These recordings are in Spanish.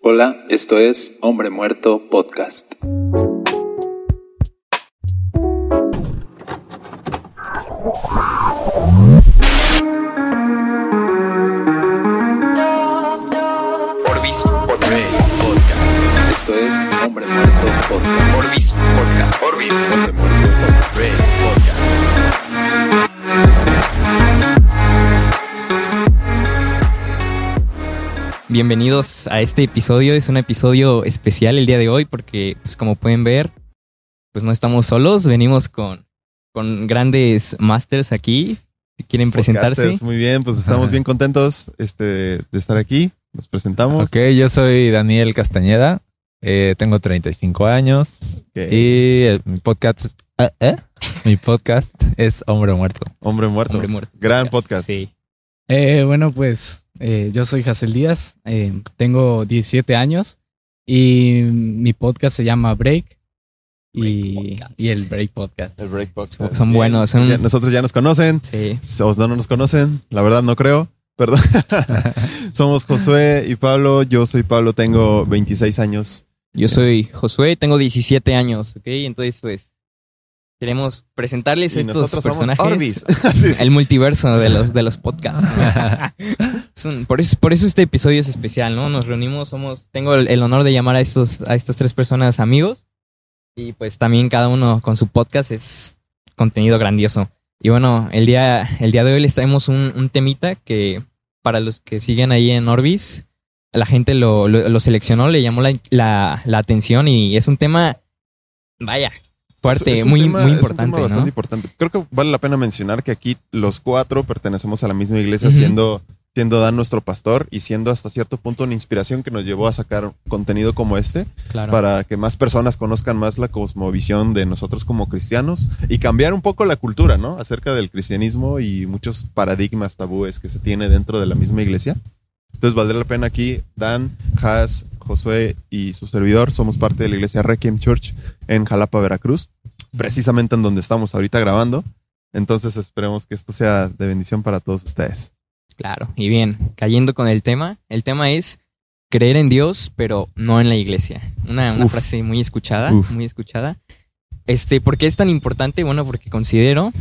Hola, esto es Hombre Muerto Podcast. Esto es Hombre Muerto Podcast. Orbis Podcast. Orbis Hombre Muerto Podcast. Break Podcast. Bienvenidos a este episodio. Es un episodio especial el día de hoy porque, pues como pueden ver, pues no estamos solos. Venimos con, con grandes masters aquí. ¿Quieren presentarse? Podcasters, Muy bien, pues estamos bien contentos este, de estar aquí. Nos presentamos. Ok, yo soy Daniel Castañeda, eh, tengo 35 años Ok. y el- mi podcast, ¿eh? ¿eh? mi podcast es Hombre Muerto. Hombre muerto. Hombre muerto. Gran podcast. Sí. Eh, bueno, pues eh, yo soy Hazel Díaz, eh, tengo 17 años y mi podcast se llama Break, y, el Break Podcast. El Break Podcast. Son- buenos, son- Ya- nosotros ya nos conocen. Sí. O no nos conocen. La verdad no creo. Perdón. Somos Josué y Pablo. Yo soy Pablo, tengo 26 años. Yo soy Josué, tengo 17 años, ¿ok? Entonces, pues, queremos presentarles Y estos personajes. El multiverso de los, de los podcasts. Por, eso, por eso este episodio es especial, ¿no? Nos reunimos, somos, tengo el, el honor de llamar a estos, a estas tres personas amigos. Y pues también cada uno con su podcast es contenido grandioso. Y bueno, el día, el día de hoy les traemos un, un temita que para los que siguen ahí en Orbis, la gente lo, lo, lo seleccionó, le llamó la, la, la atención y es un tema, vaya, fuerte, Es- es muy, tema- muy es un tema importante, bastante ¿no? importante. Creo que vale la pena mencionar que aquí los cuatro pertenecemos a la misma iglesia, Ujú. siendo, siendo Dan nuestro pastor y siendo hasta cierto punto una inspiración que nos llevó a sacar contenido como este. Claro. para que más personas conozcan más la cosmovisión de nosotros como cristianos y cambiar un poco la cultura, ¿no? Acerca del cristianismo y muchos paradigmas tabúes que se tiene dentro de la misma iglesia. Entonces valdría la pena aquí, Dan, Has, Josué y su servidor, somos parte de la iglesia Requiem Church en Jalapa, Veracruz, precisamente en donde estamos ahorita grabando. Entonces esperemos que esto sea de bendición para todos ustedes. Claro, y bien, cayendo con el tema, el tema es creer en Dios, pero no en la iglesia. Una, una Uf. frase muy escuchada, Uf. muy escuchada. Este, ¿por qué es tan importante? Bueno, porque considero,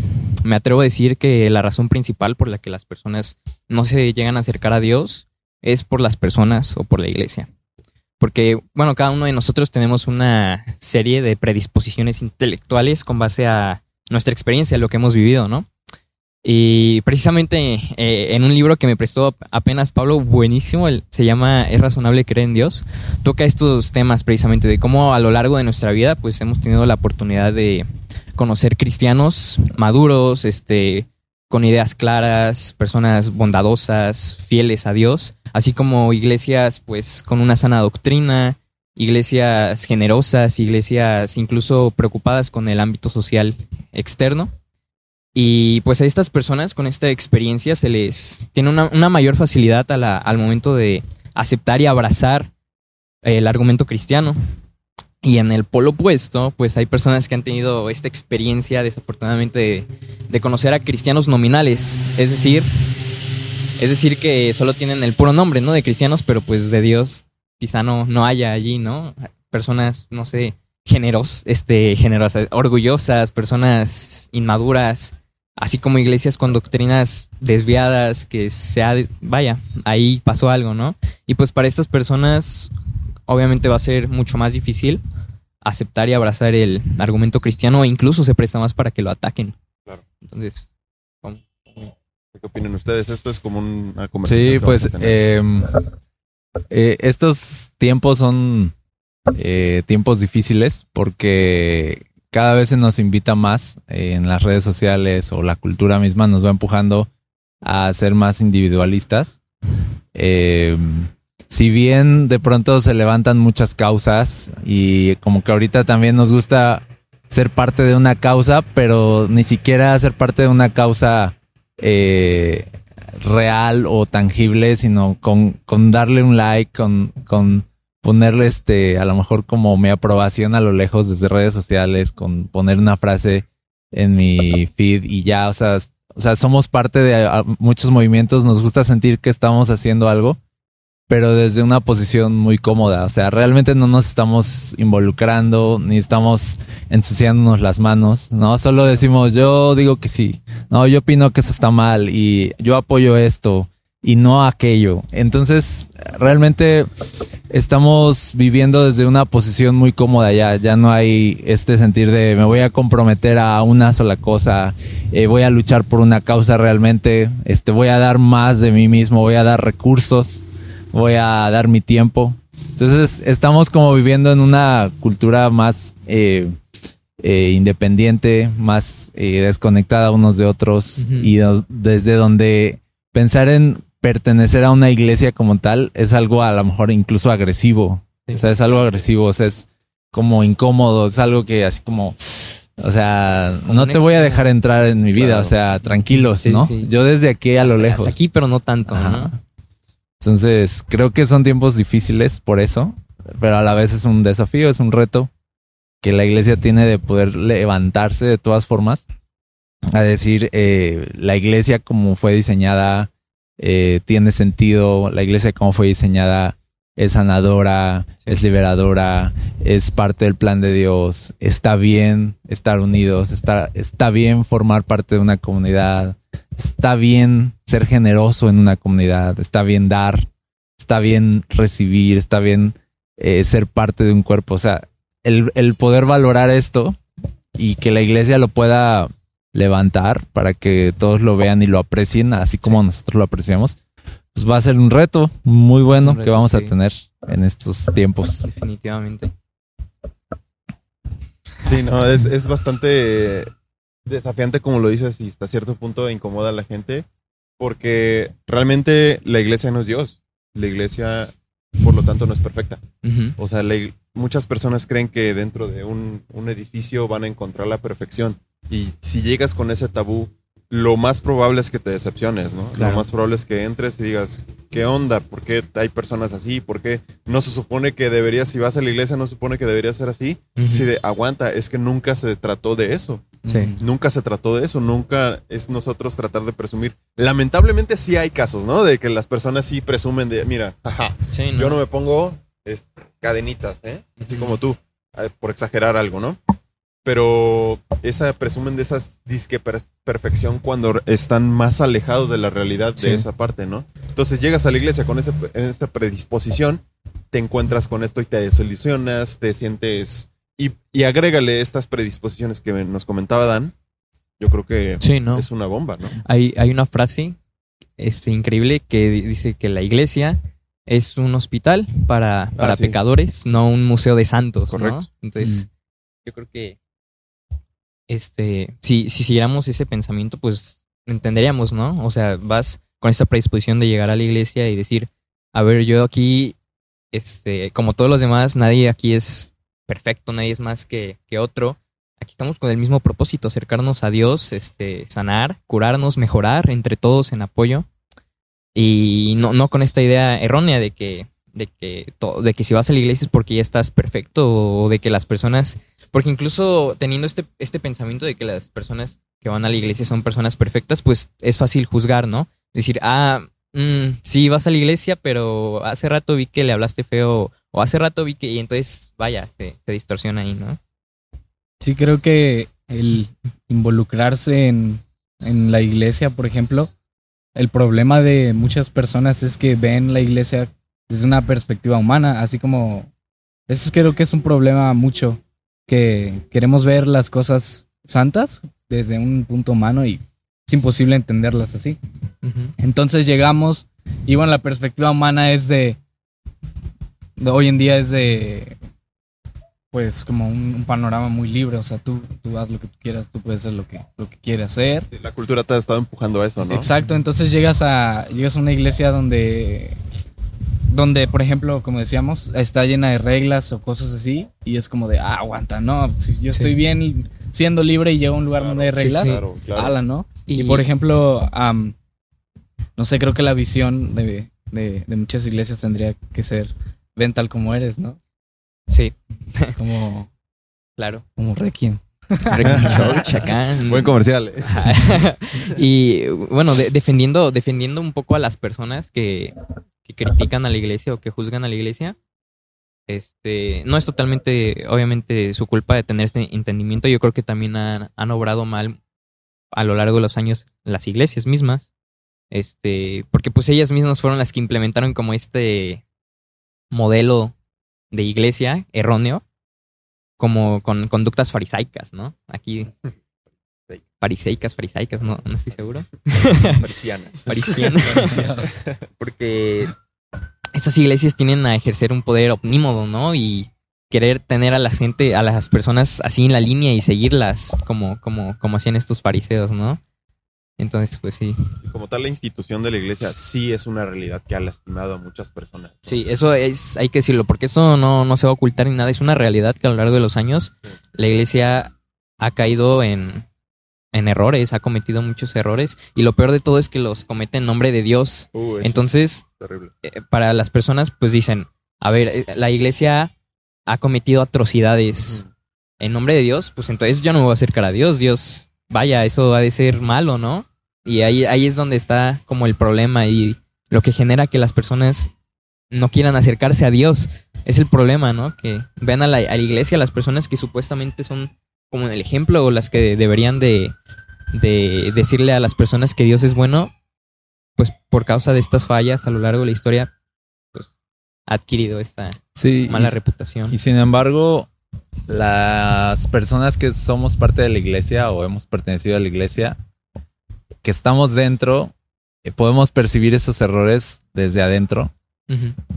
me atrevo a decir que la razón principal por la que las personas no se llegan a acercar a Dios es por las personas o por la iglesia. Porque, bueno, cada uno de nosotros tenemos una serie de predisposiciones intelectuales con base a nuestra experiencia, lo que hemos vivido, ¿no? Y precisamente eh, en un libro que me prestó apenas Pablo, buenísimo, se llama Es razonable creer en Dios, toca estos temas precisamente de cómo a lo largo de nuestra vida pues hemos tenido la oportunidad de conocer cristianos maduros, este, con ideas claras, personas bondadosas, fieles a Dios, así como iglesias pues con una sana doctrina, iglesias generosas, iglesias incluso preocupadas con el ámbito social externo. Y pues a estas personas con esta experiencia se les tiene una, mayor facilidad al momento de aceptar y abrazar el argumento cristiano. Y en el polo opuesto, pues hay personas que han tenido esta experiencia desafortunadamente de, conocer a cristianos nominales. Es decir, es decir que solo tienen el puro nombre, ¿no? De cristianos, pero pues de Dios quizá no, no haya allí, ¿no? Personas, no sé, generos, este, generosas, orgullosas, personas inmaduras, así como iglesias con doctrinas desviadas que se ha, vaya, ahí pasó algo, ¿no? Y pues para estas personas obviamente va a ser mucho más difícil aceptar y abrazar el argumento cristiano e incluso se presta más para que lo ataquen. Claro. Entonces, ¿Qué opinan ustedes? Esto es como una conversación. Sí, pues em, eh, estos tiempos son eh, tiempos difíciles porque cada vez se nos invita más eh, en las redes sociales o la cultura misma nos va empujando a ser más individualistas. Em, si bien de pronto se levantan muchas causas y como que ahorita también nos gusta ser parte de una causa, pero ni siquiera ser parte de una causa eh, real o tangible, sino con, con darle un like, con, con ponerle este, a lo mejor como mi aprobación a lo lejos desde redes sociales, con poner una frase en mi feed y ya, o sea, o sea, somos parte de ah, muchos movimientos, nos gusta sentir que estamos haciendo algo, pero desde una posición muy cómoda. O sea, realmente no nos estamos involucrando, ni estamos ensuciándonos las manos, ¿no? Solo decimos, yo digo que sí, no, yo opino que eso está mal y yo apoyo esto y no aquello. Entonces, realmente estamos viviendo desde una posición muy cómoda ya. Ya no hay este sentir de me voy a comprometer a una sola cosa, eh, voy a luchar por una causa realmente, este, voy a dar más de mí mismo, voy a dar recursos, voy a dar mi tiempo. Entonces, estamos como viviendo en una cultura más eh, eh, independiente, más eh, desconectada unos de otros y desde donde pensar en pertenecer a una iglesia como tal es algo a lo mejor incluso agresivo. Sí. O sea, es algo agresivo, o sea, es como incómodo, es algo que así como, o sea, Como no te voy a dejar entrar en mi vida, Claro. o sea, tranquilos, Sí, ¿no? sí. Yo desde aquí a lo Hasta- lejos. hasta aquí, pero no tanto, Ajá. ¿no? Entonces, creo que son tiempos difíciles por eso, pero a la vez es un desafío, es un reto que la iglesia tiene de poder levantarse de todas formas a decir, eh, la iglesia como fue diseñada eh, tiene sentido, la iglesia como fue diseñada es sanadora, es liberadora, es parte del plan de Dios, está bien estar unidos, está, está bien formar parte de una comunidad, está bien ser generoso en una comunidad, está bien dar, está bien recibir, está bien eh, ser parte de un cuerpo. O sea, el, el poder valorar esto y que la iglesia lo pueda levantar para que todos lo vean y lo aprecien, así como nosotros lo apreciamos, pues va a ser un reto muy bueno que vamos a tener en estos tiempos. Definitivamente. Sí, no, es, es bastante desafiante, como lo dices, y hasta cierto punto incomoda a la gente, porque realmente la iglesia no es Dios. La iglesia, por lo tanto, no es perfecta. O sea, la muchas personas creen que dentro de un, un edificio van a encontrar la perfección. Y si llegas con ese tabú, lo más probable es que te decepciones, ¿no? Claro. Lo más probable es que entres y digas, ¿qué onda? ¿Por qué hay personas así? ¿Por qué no se supone que deberías, si vas a la iglesia, no se supone que debería ser así? Ujú. Si de aguanta, es que nunca se trató de eso. Sí. Nunca se trató de eso. Nunca es nosotros tratar de presumir. Lamentablemente sí hay casos, ¿no? De que las personas sí presumen de, mira, ajá, Sí, yo no me pongo este, cadenitas, ¿eh? Así como tú, eh, por exagerar algo, ¿no? Pero esa presumen de esas disque per- perfección cuando están más alejados de la realidad Sí. de esa parte, ¿no? Entonces llegas a la iglesia con ese- esa predisposición, te encuentras con esto y te desilusionas, te sientes... Y, y agrégale estas predisposiciones que nos comentaba Dan, yo creo que Sí, ¿no? es una bomba, ¿no? Hay, hay una frase este, increíble que di- dice que la iglesia es un hospital para, para Ah, sí. pecadores, no un museo de santos, ¿no? Correcto. Entonces, yo creo que este, si, si siguiéramos ese pensamiento, pues entenderíamos, ¿no? O sea, vas con esa predisposición de llegar a la iglesia y decir, a ver, yo aquí, este, como todos los demás, nadie aquí es perfecto, nadie es más que, que otro. Aquí estamos con el mismo propósito, acercarnos a Dios, este, sanar, curarnos, mejorar entre todos en apoyo. Y no, no con esta idea errónea de que, de que, to- de que si vas a la iglesia es porque ya estás perfecto o de que las personas, porque incluso teniendo este, este pensamiento de que las personas que van a la iglesia son personas perfectas, pues es fácil juzgar, ¿no? Decir, ah, mm, sí, vas a la iglesia, pero hace rato vi que le hablaste feo o hace rato vi que, y entonces, vaya, se, se distorsiona ahí, ¿no? Sí, creo que el involucrarse en, en la iglesia, por ejemplo, el problema de muchas personas es que ven la iglesia desde una perspectiva humana, así como eso creo que es un problema mucho, que queremos ver las cosas santas desde un punto humano y es imposible entenderlas así. Entonces llegamos y bueno, la perspectiva humana es de, de hoy en día es de pues como un, un panorama muy libre, o sea, tú, tú haz lo que tú quieras, tú puedes hacer lo que, lo que quieras hacer. Sí, la cultura te ha estado empujando a eso, ¿no? Exacto, entonces llegas a, llegas a una iglesia donde, donde, por ejemplo, como decíamos, está llena de reglas o cosas así, y es como de, ah, aguanta, no, si yo estoy bien siendo libre y llego a un lugar donde hay sí, reglas, Claro, claro. ala, ¿no? Y, Y- por ejemplo, am, no sé, creo que la visión de, de, de muchas iglesias tendría que ser, ven tal como eres, ¿no? Sí, Como, claro. como Requiem. Buen comercial. ¿eh? Y bueno, de- defendiendo, defendiendo un poco a las personas que, que critican a la iglesia o que juzgan a la iglesia. Este, no es totalmente, obviamente, su culpa de tener este entendimiento. Yo creo que también han, han obrado mal a lo largo de los años las iglesias mismas. Este, porque pues ellas mismas fueron las que implementaron como este modelo de iglesia erróneo, como con conductas farisaicas, ¿no? Aquí fariseicas, farisaicas, no, no estoy seguro. Marcianas. Parisianas. Porque estas iglesias tienen a ejercer un poder omnímodo, ¿no? Y querer tener a la gente, a las personas así en la línea y seguirlas como, como, como hacían estos fariseos, ¿no? Entonces, pues sí. Sí, Como tal, la institución de la iglesia sí es una realidad que ha lastimado a muchas personas. Sí, eso es, hay que decirlo, porque eso no, no se va a ocultar ni nada. Es una realidad que a lo largo de los años la iglesia ha caído en, en errores, ha cometido muchos errores. Y lo peor de todo es que los comete en nombre de Dios. Uh, Entonces, eh, para las personas, pues dicen, a ver, eh, la iglesia ha cometido atrocidades en nombre de Dios, pues entonces yo no me voy a acercar a Dios. Dios, vaya, eso ha de ser malo, ¿no? Y ahí, ahí es donde está como el problema y lo que genera que las personas no quieran acercarse a Dios. Es el problema, ¿no? Que vean a la, a la iglesia, las personas que supuestamente son como el ejemplo o las que deberían de, de decirle a las personas que Dios es bueno, pues por causa de estas fallas a lo largo de la historia, pues ha adquirido esta Sí, mala y- reputación. Y sin embargo, las personas que somos parte de la iglesia o hemos pertenecido a la iglesia, que estamos dentro, eh, podemos percibir esos errores desde adentro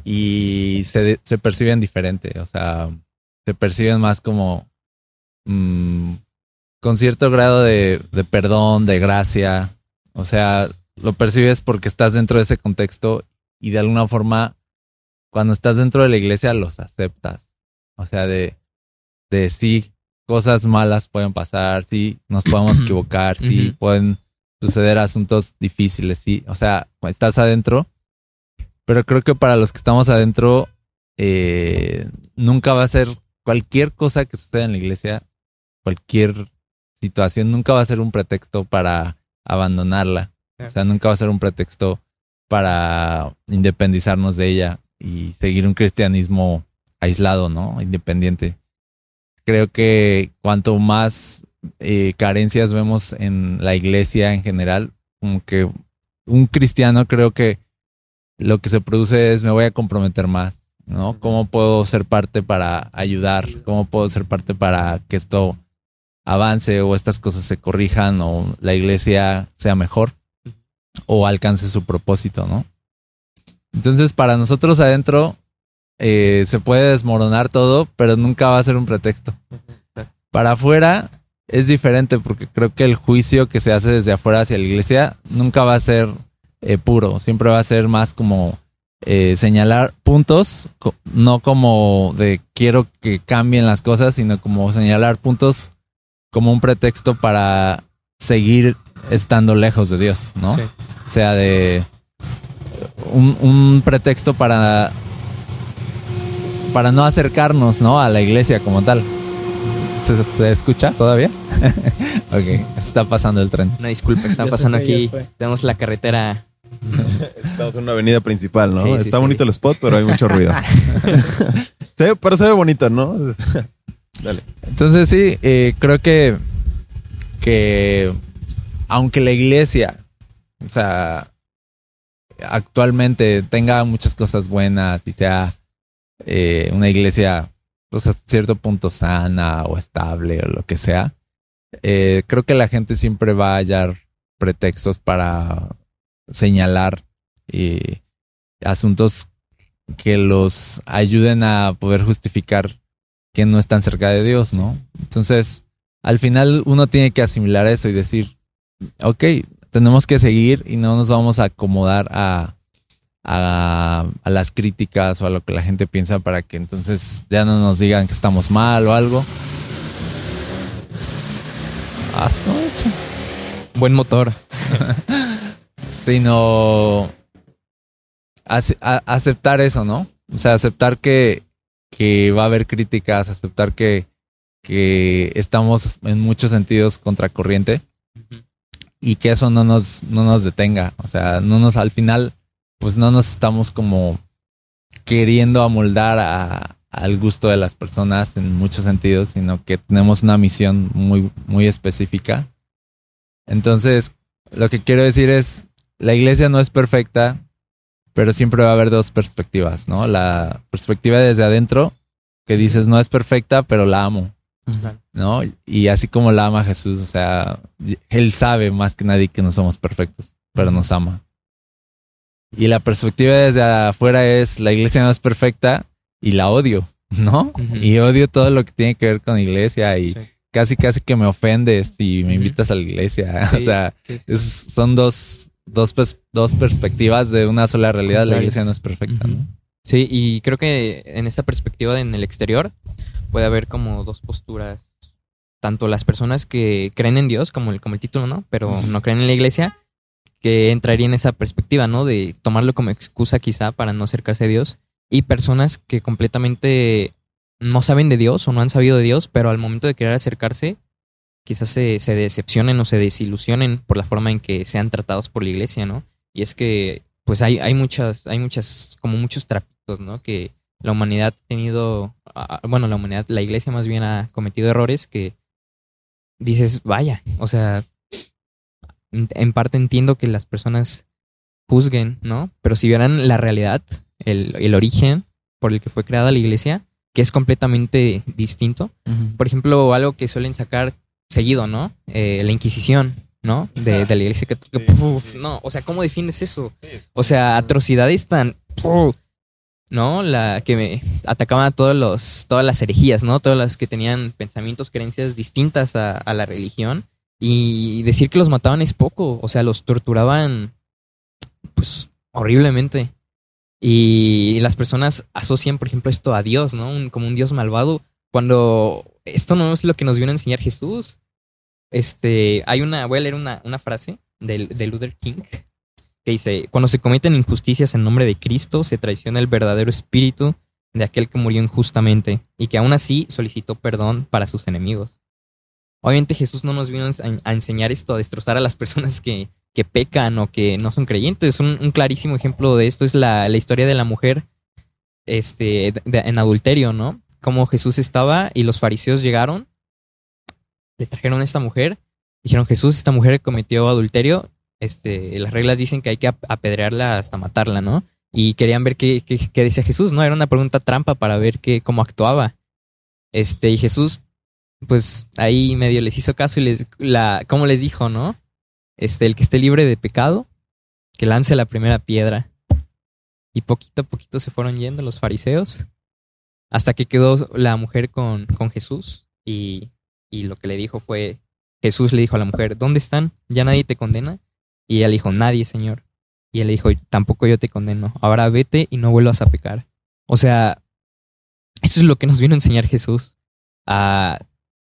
y se, se perciben diferente. O sea, se perciben más como mm, con cierto grado de, de perdón, de gracia. O sea, lo percibes porque estás dentro de ese contexto y de alguna forma, cuando estás dentro de la iglesia, los aceptas. O sea, de, de sí, cosas malas pueden pasar, sí, nos podemos equivocar, sí, pueden suceder asuntos difíciles, sí. O sea, estás adentro. Pero creo que para los que estamos adentro, eh, nunca va a ser cualquier cosa que suceda en la iglesia, cualquier situación, nunca va a ser un pretexto para abandonarla. O sea, nunca va a ser un pretexto para independizarnos de ella y seguir un cristianismo aislado, ¿no? Independiente. Creo que cuanto más eh, carencias vemos en la iglesia en general, como que un cristiano creo que lo que se produce es me voy a comprometer más, ¿no? ¿Cómo puedo ser parte para ayudar? ¿Cómo puedo ser parte para que esto avance o estas cosas se corrijan o la iglesia sea mejor o alcance su propósito, ¿no? Entonces, para nosotros adentro eh, se puede desmoronar todo, pero nunca va a ser un pretexto. Para afuera es diferente porque creo que el juicio que se hace desde afuera hacia la iglesia nunca va a ser eh, puro, siempre va a ser más como eh, señalar puntos, no como de quiero que cambien las cosas, sino como señalar puntos como un pretexto para seguir estando lejos de Dios, ¿no? Sí. O sea, de un, un pretexto para para no acercarnos, ¿no? A la iglesia como tal. ¿Se, se escucha todavía? ok, está pasando el tren. Una disculpa, está pasando fue, aquí. Tenemos la carretera. Estamos en una avenida principal, ¿no? Sí, Está sí. bonito el spot, pero hay mucho ruido. Se ve- pero se ve bonito, ¿no? Dale. Entonces sí, eh, creo que, que aunque la iglesia, o sea, actualmente tenga muchas cosas buenas y sea eh, una iglesia, pues hasta cierto punto sana o estable o lo que sea, eh, creo que la gente siempre va a hallar pretextos para señalar eh, asuntos que los ayuden a poder justificar que no están cerca de Dios, ¿no? Entonces, al final uno tiene que asimilar eso y decir, ok, tenemos que seguir y no nos vamos a acomodar a, a, a las críticas o a lo que la gente piensa para que entonces ya no nos digan que estamos mal o algo. Ah. Buen motor. sino a- aceptar eso, ¿no? O sea, aceptar que, que va a haber críticas, aceptar que, que estamos en muchos sentidos contracorriente y que eso no nos, no nos detenga. O sea, no nos, al final, pues no nos estamos como queriendo amoldar a- al gusto de las personas en muchos sentidos, sino que tenemos una misión muy, muy específica. Entonces, lo que quiero decir es, la iglesia no es perfecta, pero siempre va a haber dos perspectivas, ¿no? La perspectiva desde adentro, que dices, no es perfecta, pero la amo. ¿no? Y así como la ama Jesús, o sea, él sabe más que nadie que no somos perfectos, pero nos ama. Y la perspectiva desde afuera es la iglesia no es perfecta y la odio, ¿no? Y odio todo lo que tiene que ver con iglesia y Sí. casi casi que me ofendes si me invitas a la iglesia. Sí, o sea, sí, sí. es- son dos, dos, dos perspectivas de una sola realidad. La iglesia no es perfecta. ¿no? Sí, y creo que en esta perspectiva de- en el exterior puede haber como dos posturas. Tanto las personas que creen en Dios, como el, como el título, ¿no? Pero no creen en la iglesia, que entraría en esa perspectiva, ¿no? De tomarlo como excusa quizá para no acercarse a Dios. Y personas que completamente no saben de Dios o no han sabido de Dios, pero al momento de querer acercarse, quizás se, se decepcionen o se desilusionen por la forma en que sean tratados por la iglesia, ¿no? Y es que, pues hay, hay muchas, hay muchas, como muchos trapitos, ¿no? Que la humanidad ha tenido, bueno, la humanidad, la iglesia más bien ha cometido errores que dices, vaya, o sea, en parte entiendo que las personas juzguen, ¿no? Pero si vieran la realidad, el, el origen por el que fue creada la iglesia, que es completamente distinto. Por ejemplo, algo que suelen sacar seguido, ¿no? Eh, la Inquisición, ¿no? De, de la iglesia Puf, sí. No, o sea, ¿cómo defiendes eso? O sea, atrocidades tan... puf, ¿No? La que me atacaban a todos los, todas las herejías, ¿no? Todas las que tenían pensamientos, creencias distintas a, a la religión. Y decir que los mataban es poco. O sea, los torturaban, pues, horriblemente. Y las personas asocian, por ejemplo, esto a Dios, ¿no? Un- como un Dios malvado. Cuando esto no es lo que nos vino a enseñar Jesús. Este, hay una, voy a leer una, una frase de, de Luther King que dice, cuando se cometen injusticias en nombre de Cristo, se traiciona el verdadero espíritu de aquel que murió injustamente y que aún así solicitó perdón para sus enemigos. Obviamente Jesús no nos vino a ense- a enseñar esto, a destrozar a las personas que, que pecan o que no son creyentes. Un, clarísimo ejemplo de esto es la, la historia de la mujer este, en adulterio, ¿no? Como Jesús estaba y los fariseos llegaron, le trajeron a esta mujer, dijeron, Jesús, esta mujer cometió adulterio, este, las reglas dicen que hay que ap- apedrearla hasta matarla, ¿no? Y querían ver qué, qué, qué decía Jesús, ¿no? Era una pregunta trampa para ver qué, cómo actuaba. Este, y Jesús, pues ahí medio les hizo caso y les, la, ¿cómo les dijo, no? Este, el que esté libre de pecado, que lance la primera piedra. Y poquito a poquito se fueron yendo los fariseos, hasta que quedó la mujer con, con Jesús y, y lo que le dijo fue, Jesús le dijo a la mujer, ¿dónde están? ¿Ya nadie te condena? Y ella le dijo, nadie, Señor. Y él le dijo, tampoco yo te condeno. Ahora vete y no vuelvas a pecar. O sea, eso es lo que nos vino a enseñar Jesús. A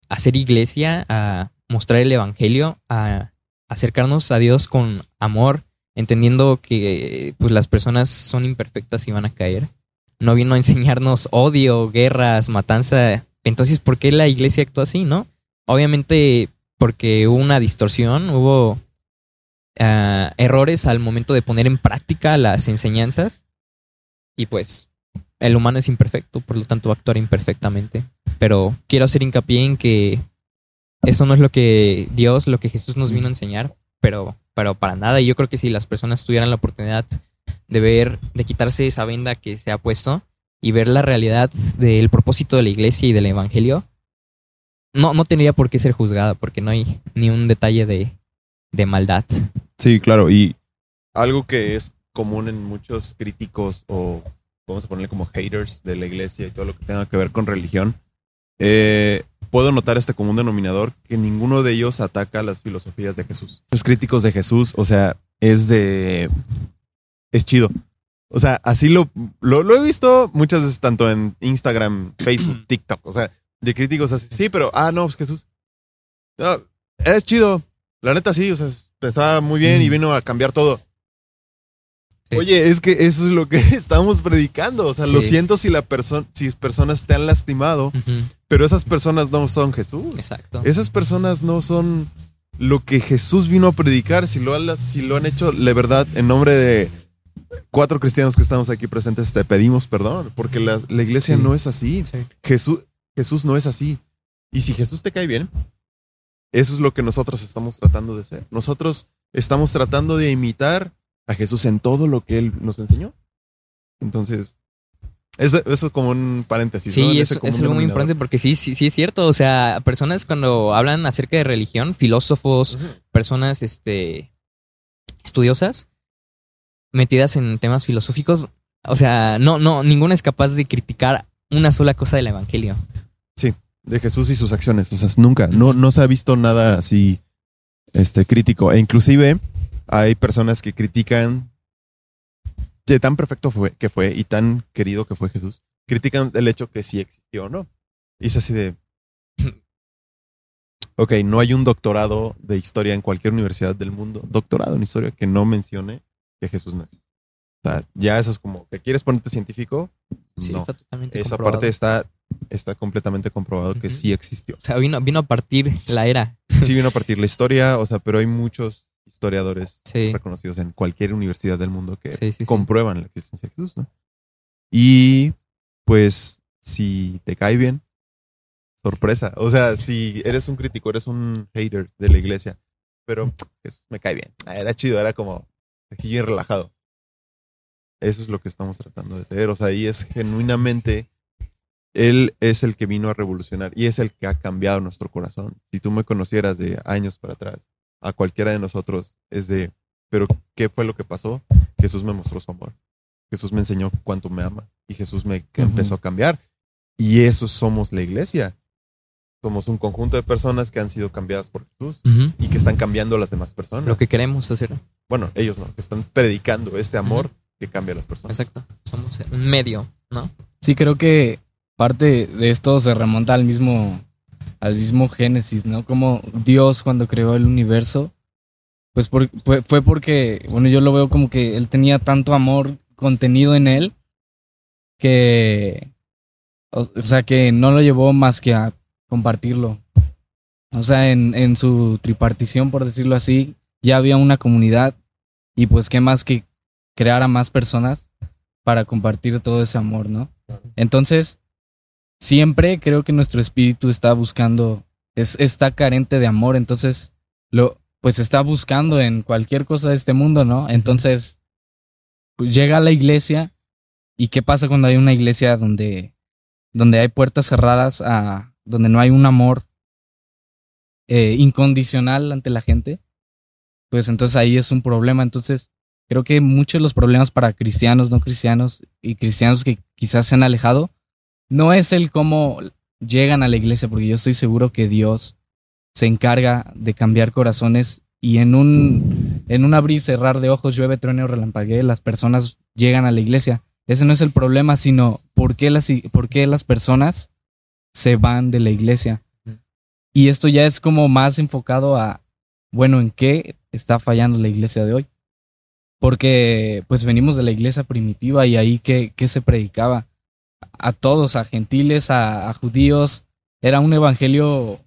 hacer iglesia, a mostrar el evangelio, a acercarnos a Dios con amor, entendiendo que pues las personas son imperfectas y van a caer. No vino a enseñarnos odio, guerras, matanza. Entonces, ¿por qué la iglesia actuó así, no? Obviamente porque hubo una distorsión, hubo ah, errores al momento de poner en práctica las enseñanzas y pues el humano es imperfecto, por lo tanto va a actuar imperfectamente. Pero quiero hacer hincapié en que eso no es lo que Dios, lo que Jesús nos vino a enseñar, pero, pero para nada. Y yo creo que si las personas tuvieran la oportunidad de ver, de quitarse esa venda que se ha puesto y ver la realidad del propósito de la iglesia y del evangelio, no, no tendría por qué ser juzgada, porque no hay ni un detalle de, de maldad. Sí, claro. Y algo que es común en muchos críticos o vamos a ponerle como haters de la iglesia y todo lo que tenga que ver con religión, eh, puedo notar este común denominador que ninguno de ellos ataca las filosofías de Jesús. Los críticos de Jesús, o sea, es de... es chido. O sea, así lo, lo, lo he visto muchas veces tanto en Instagram, Facebook, TikTok. O sea, de críticos así, sí, pero, ah, no, pues Jesús. No, es chido. La neta sí, o sea, pensaba muy bien y vino a cambiar todo. Sí. Oye, es que eso es lo que estamos predicando. O sea, lo siento si la persona, si personas te han lastimado, pero esas personas no son Jesús. Exacto. Esas personas no son lo que Jesús vino a predicar. Si lo han, si lo han hecho, de verdad, en nombre de cuatro cristianos que estamos aquí presentes, te pedimos perdón, porque la, la iglesia Sí. no es así. Sí. Jesús, Jesús no es así. Y si Jesús te cae bien, eso es lo que nosotros estamos tratando de ser. Nosotros estamos tratando de imitar a Jesús en todo lo que Él nos enseñó. Entonces, eso, eso como un paréntesis. Sí, Ese es, es algo muy importante porque sí, sí, sí es cierto. O sea, personas cuando hablan acerca de religión, filósofos, personas este, estudiosas, metidas en temas filosóficos, o sea, no, no, ninguna es capaz de criticar una sola cosa del evangelio. De Jesús y sus acciones. O sea, nunca, no, no se ha visto nada así este, crítico. E inclusive hay personas que critican de tan perfecto fue, que fue y tan querido que fue Jesús, critican el hecho que sí existió o no. Y es así de... Ok, no hay un doctorado de historia en cualquier universidad del mundo, doctorado en historia, que no mencione que Jesús no existe. O sea, ya eso es como, ¿te quieres ponerte científico? Sí, no. está totalmente Esa comprobado. parte está, está completamente comprobado que sí existió. O sea, vino, vino a partir la era. Sí vino a partir la historia, o sea, pero hay muchos historiadores Sí, reconocidos en cualquier universidad del mundo que sí, sí. comprueban la existencia de Jesús, ¿no? Y pues si te cae bien, sorpresa. O sea, si eres un crítico, eres un hater de la iglesia, pero Jesús me cae bien. Ah, Era chido, era como aquí bien relajado. Eso es lo que estamos tratando de hacer. O sea, y es genuinamente, Él es el que vino a revolucionar y es el que ha cambiado nuestro corazón. Si tú me conocieras de años para atrás, a cualquiera de nosotros es de, pero ¿qué fue lo que pasó? Jesús me mostró su amor. Jesús me enseñó cuánto me ama y Jesús me empezó a cambiar. Y eso somos la iglesia. Somos un conjunto de personas que han sido cambiadas por Jesús y que están cambiando a las demás personas. Lo que queremos hacer. Bueno, ellos no, que están predicando este amor que cambia a las personas. Exacto. Somos un medio, ¿no? Sí, creo que parte de esto se remonta al mismo, al mismo Génesis, ¿no? Como Dios cuando creó el universo, pues fue porque, bueno, yo lo veo como que él tenía tanto amor contenido en él que, o, o sea, que no lo llevó más que a compartirlo. O sea, en, en su tripartición, por decirlo así, ya había una comunidad y pues qué más que crear a más personas para compartir todo ese amor, ¿no? Entonces, siempre creo que nuestro espíritu está buscando, es, está carente de amor, entonces lo, pues está buscando en cualquier cosa de este mundo, ¿no? Entonces, pues llega a la iglesia y qué pasa cuando hay una iglesia donde, donde hay puertas cerradas, a, donde no hay un amor eh, incondicional ante la gente, pues entonces ahí es un problema. Entonces, creo que muchos de los problemas para cristianos, no cristianos y cristianos que quizás se han alejado, no es el cómo llegan a la iglesia, porque yo estoy seguro que Dios se encarga de cambiar corazones y en un, en un abrir y cerrar de ojos, llueve, truene o relampaguee, las personas llegan a la iglesia. Ese no es el problema, sino por qué las, por qué las personas se van de la iglesia. Y esto ya es como más enfocado a, bueno, ¿en qué está fallando la iglesia de hoy? Porque pues venimos de la iglesia primitiva y ahí que, se predicaba a todos, a gentiles, a, a judíos. Era un evangelio,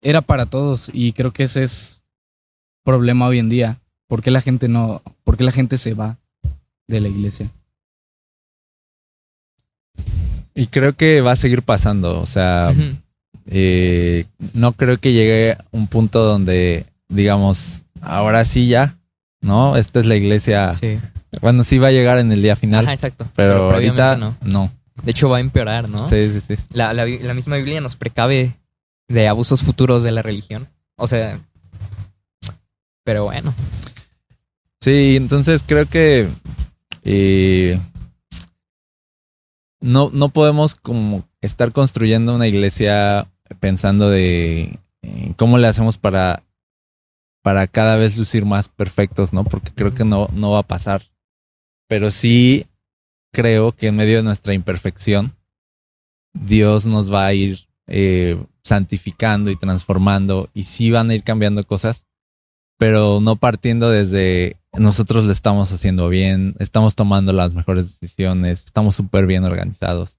era para todos y creo que ese es problema hoy en día. ¿Por qué la gente no, por qué la gente se va de la iglesia? Y creo que va a seguir pasando. O sea, eh, no creo que llegue un punto donde digamos, ahora sí ya, ¿no? Esta es la iglesia. Sí. Bueno, sí va a llegar en el día final, Ajá, exacto. pero, ahorita no. no. De hecho, va a empeorar, ¿no? Sí, sí, sí. La, la, la misma Biblia nos precave de abusos futuros de la religión. O sea. Pero bueno. Sí, entonces creo que eh, no, no podemos como estar construyendo una iglesia pensando de eh, cómo le hacemos para, para cada vez lucir más perfectos, ¿no? Porque creo que no, no va a pasar. Pero sí creo que en medio de nuestra imperfección, Dios nos va a ir eh, santificando y transformando y sí van a ir cambiando cosas, pero no partiendo desde nosotros le estamos haciendo bien, estamos tomando las mejores decisiones, estamos súper bien organizados.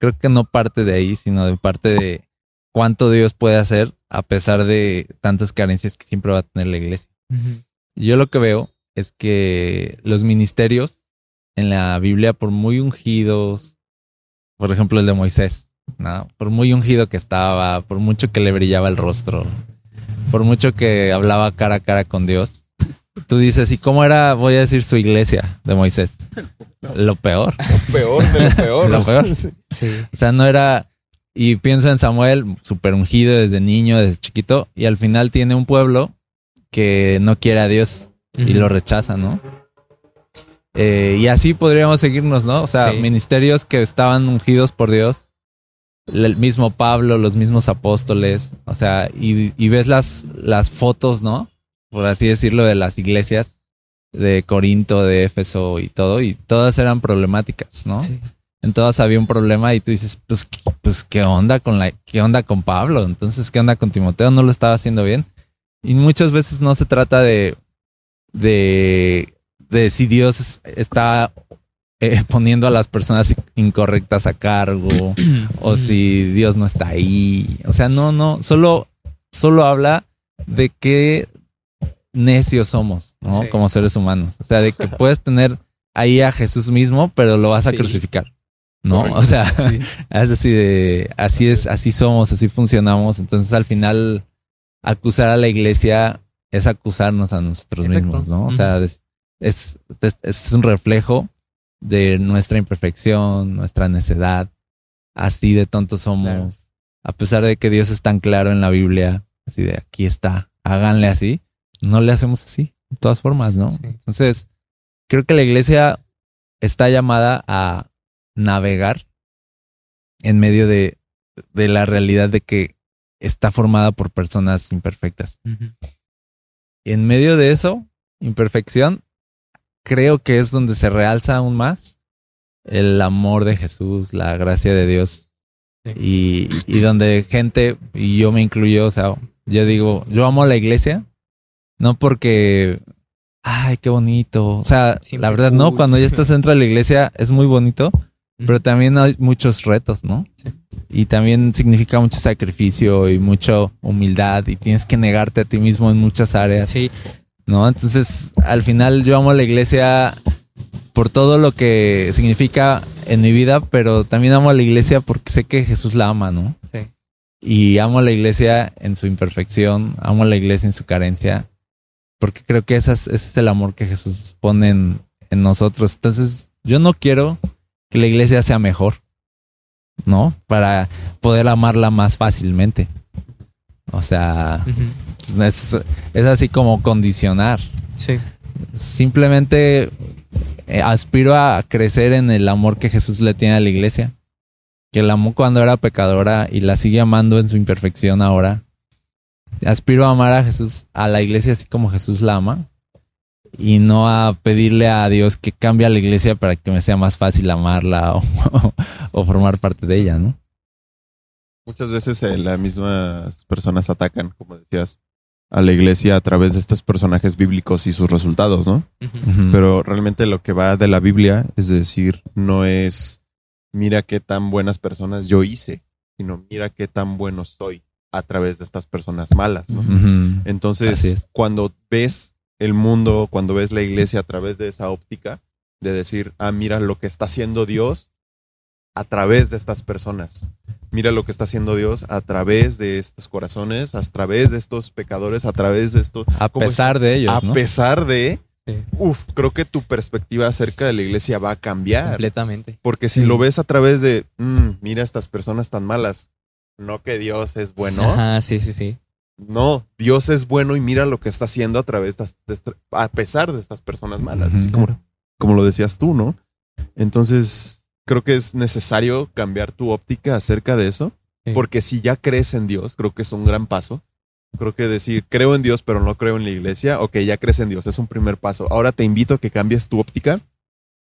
Creo que no parte de ahí, sino de parte de cuánto Dios puede hacer a pesar de tantas carencias que siempre va a tener la iglesia. Yo lo que veo es que los ministerios en la Biblia, por muy ungidos, por ejemplo el de Moisés, ¿no? por muy ungido que estaba, por mucho que le brillaba el rostro, por mucho que hablaba cara a cara con Dios, tú dices, ¿y cómo era, voy a decir, su iglesia de Moisés? Lo peor. Peor de lo peor. Lo peor. Sí. O sea, no era. Y pienso en Samuel, súper ungido desde niño, desde chiquito, y al final tiene un pueblo que no quiere a Dios y lo rechaza, ¿no? Eh, y así podríamos seguirnos, ¿no? O sea, Sí. ministerios que estaban ungidos por Dios, el mismo Pablo, los mismos apóstoles, o sea, y, y ves las, las fotos, ¿no? Por así decirlo, de las iglesias de Corinto, de Éfeso y todo, y todas eran problemáticas, ¿no? Sí. en todas había un problema y tú dices, pues, ¿qué- pues qué onda con la, qué onda con Pablo, entonces qué onda con Timoteo, no lo estaba haciendo bien. Y muchas veces no se trata de, de, de si Dios es- está eh, poniendo a las personas incorrectas a cargo o si Dios no está ahí. O sea, no, no, solo, solo habla de qué necios somos, ¿no? Sí. Como seres humanos. O sea, de que puedes tener ahí a Jesús mismo, pero lo vas a Sí. crucificar. ¿no? O sea, Sí. es así de, así es, así somos, así funcionamos. Entonces, al final, acusar a la iglesia es acusarnos a nosotros Exacto. mismos, ¿no? O sea, es, es, es- es un reflejo de nuestra imperfección, nuestra necedad. Así de tontos somos. Claro. A pesar de que Dios es tan claro en la Biblia, así de aquí está, háganle así, no le hacemos así, de todas formas, ¿no? Sí. Entonces, creo que la iglesia está llamada a navegar en medio de, de la realidad de que está formada por personas imperfectas. En medio de eso, imperfección, creo que es donde se realza aún más el amor de Jesús, la gracia de Dios. Sí. Y, y donde gente, y yo me incluyo, o sea, yo digo, yo amo la iglesia, no porque, ay, qué bonito. O sea, Siempre la verdad, no, cuando ya estás dentro de la iglesia es muy bonito, pero también hay muchos retos, ¿no? Sí. Y también significa mucho sacrificio y mucha humildad y tienes que negarte a ti mismo en muchas áreas, Sí, ¿no? Entonces, al final yo amo la iglesia por todo lo que significa en mi vida, pero también amo a la iglesia porque sé que Jesús la ama, ¿no? sí. Y amo a la iglesia en su imperfección, amo a la iglesia en su carencia, porque creo que esa es- ese es el amor que Jesús pone en, en nosotros. Entonces, yo no quiero que la iglesia sea mejor, ¿no? Para poder amarla más fácilmente. O sea, es así como condicionar. Sí. Simplemente eh, aspiro a crecer en el amor que Jesús le tiene a la iglesia. Que la amó cuando era pecadora y la sigue amando en su imperfección ahora. Aspiro a amar a Jesús, a la iglesia así como Jesús la ama. Y no a pedirle a Dios que cambie a la iglesia para que me sea más fácil amarla o, o formar parte de ella, ¿no? Muchas veces eh, las mismas personas atacan, como decías, a la iglesia a través de estos personajes bíblicos y sus resultados, ¿no? Pero realmente lo que va de la Biblia, es decir, no es mira qué tan buenas personas yo hice, sino mira qué tan bueno soy a través de estas personas malas, Entonces, es. cuando ves el mundo, cuando ves la iglesia a través de esa óptica, de decir, ah, mira lo que está haciendo Dios a través de estas personas. Mira lo que está haciendo Dios a través de estos corazones, a través de estos pecadores, a través de estos... A pesar de ellos, a ¿no? pesar de... Sí. Uf, creo que tu perspectiva acerca de la iglesia va a cambiar. Completamente. Porque si Sí. lo ves a través de, "Mm, mira estas personas tan malas, no que Dios es bueno. Ajá, sí, sí, sí. No, Dios es bueno y mira lo que está haciendo a través de, estas- de a pesar de estas personas malas, así como, como lo decías tú, ¿no? Entonces, creo que es necesario cambiar tu óptica acerca de eso, Sí. porque si ya crees en Dios, creo que es un gran paso. Creo que decir, creo en Dios, pero no creo en la iglesia, ok, ya crees en Dios, es un primer paso. Ahora te invito a que cambies tu óptica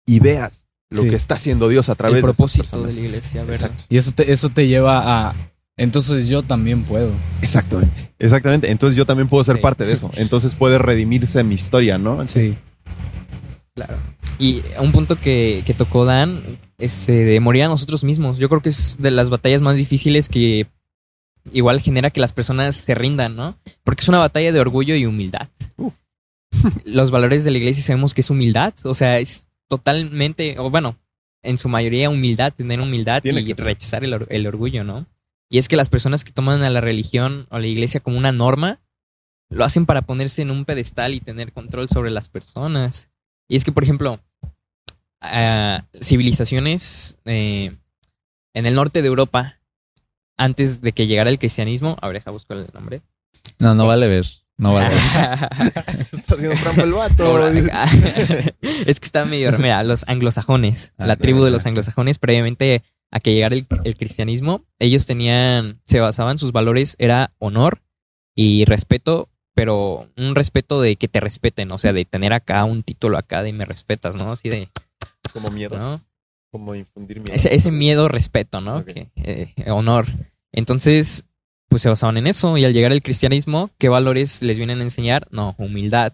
y veas lo Sí. que está haciendo Dios a El través de estas propósito de personas. la iglesia, ¿verdad? Exacto. Y eso te, eso te lleva a. Entonces yo también puedo. Exactamente. Exactamente. Entonces yo también puedo ser Sí. parte de eso. Entonces puede redimirse mi historia, ¿no? Sí. Claro. Y un punto que, que tocó Dan, este, de morir a nosotros mismos. Yo creo que es de las batallas más difíciles que igual genera que las personas se rindan, ¿no? Porque es una batalla de orgullo y humildad. Los valores de la iglesia sabemos que es humildad, o sea, es totalmente, o bueno, en su mayoría humildad, tener humildad Tiene y rechazar el, or- el orgullo, ¿no? Y es que las personas que toman a la religión o la iglesia como una norma, lo hacen para ponerse en un pedestal y tener control sobre las personas. Y es que, por ejemplo, civilizaciones eh, en el norte de Europa, antes de que llegara el cristianismo, a ver, deja buscar el nombre. No, no vale ver. No vale ver. Se está haciendo trampa el vato. Es que está medio. Mira, los anglosajones, Ah, la tribu de los anglosajones, previamente a que llegara el, el cristianismo, ellos tenían, se basaban, sus valores era honor y respeto, pero un respeto de que te respeten, o sea, de tener acá un título acá de me respetas, ¿no? Así de, Como miedo. ¿no? Como infundir miedo. Ese, ese miedo, respeto, ¿no? Que, eh, honor. Entonces, pues se basaban en eso. Y al llegar el cristianismo, ¿qué valores les vienen a enseñar? No, humildad.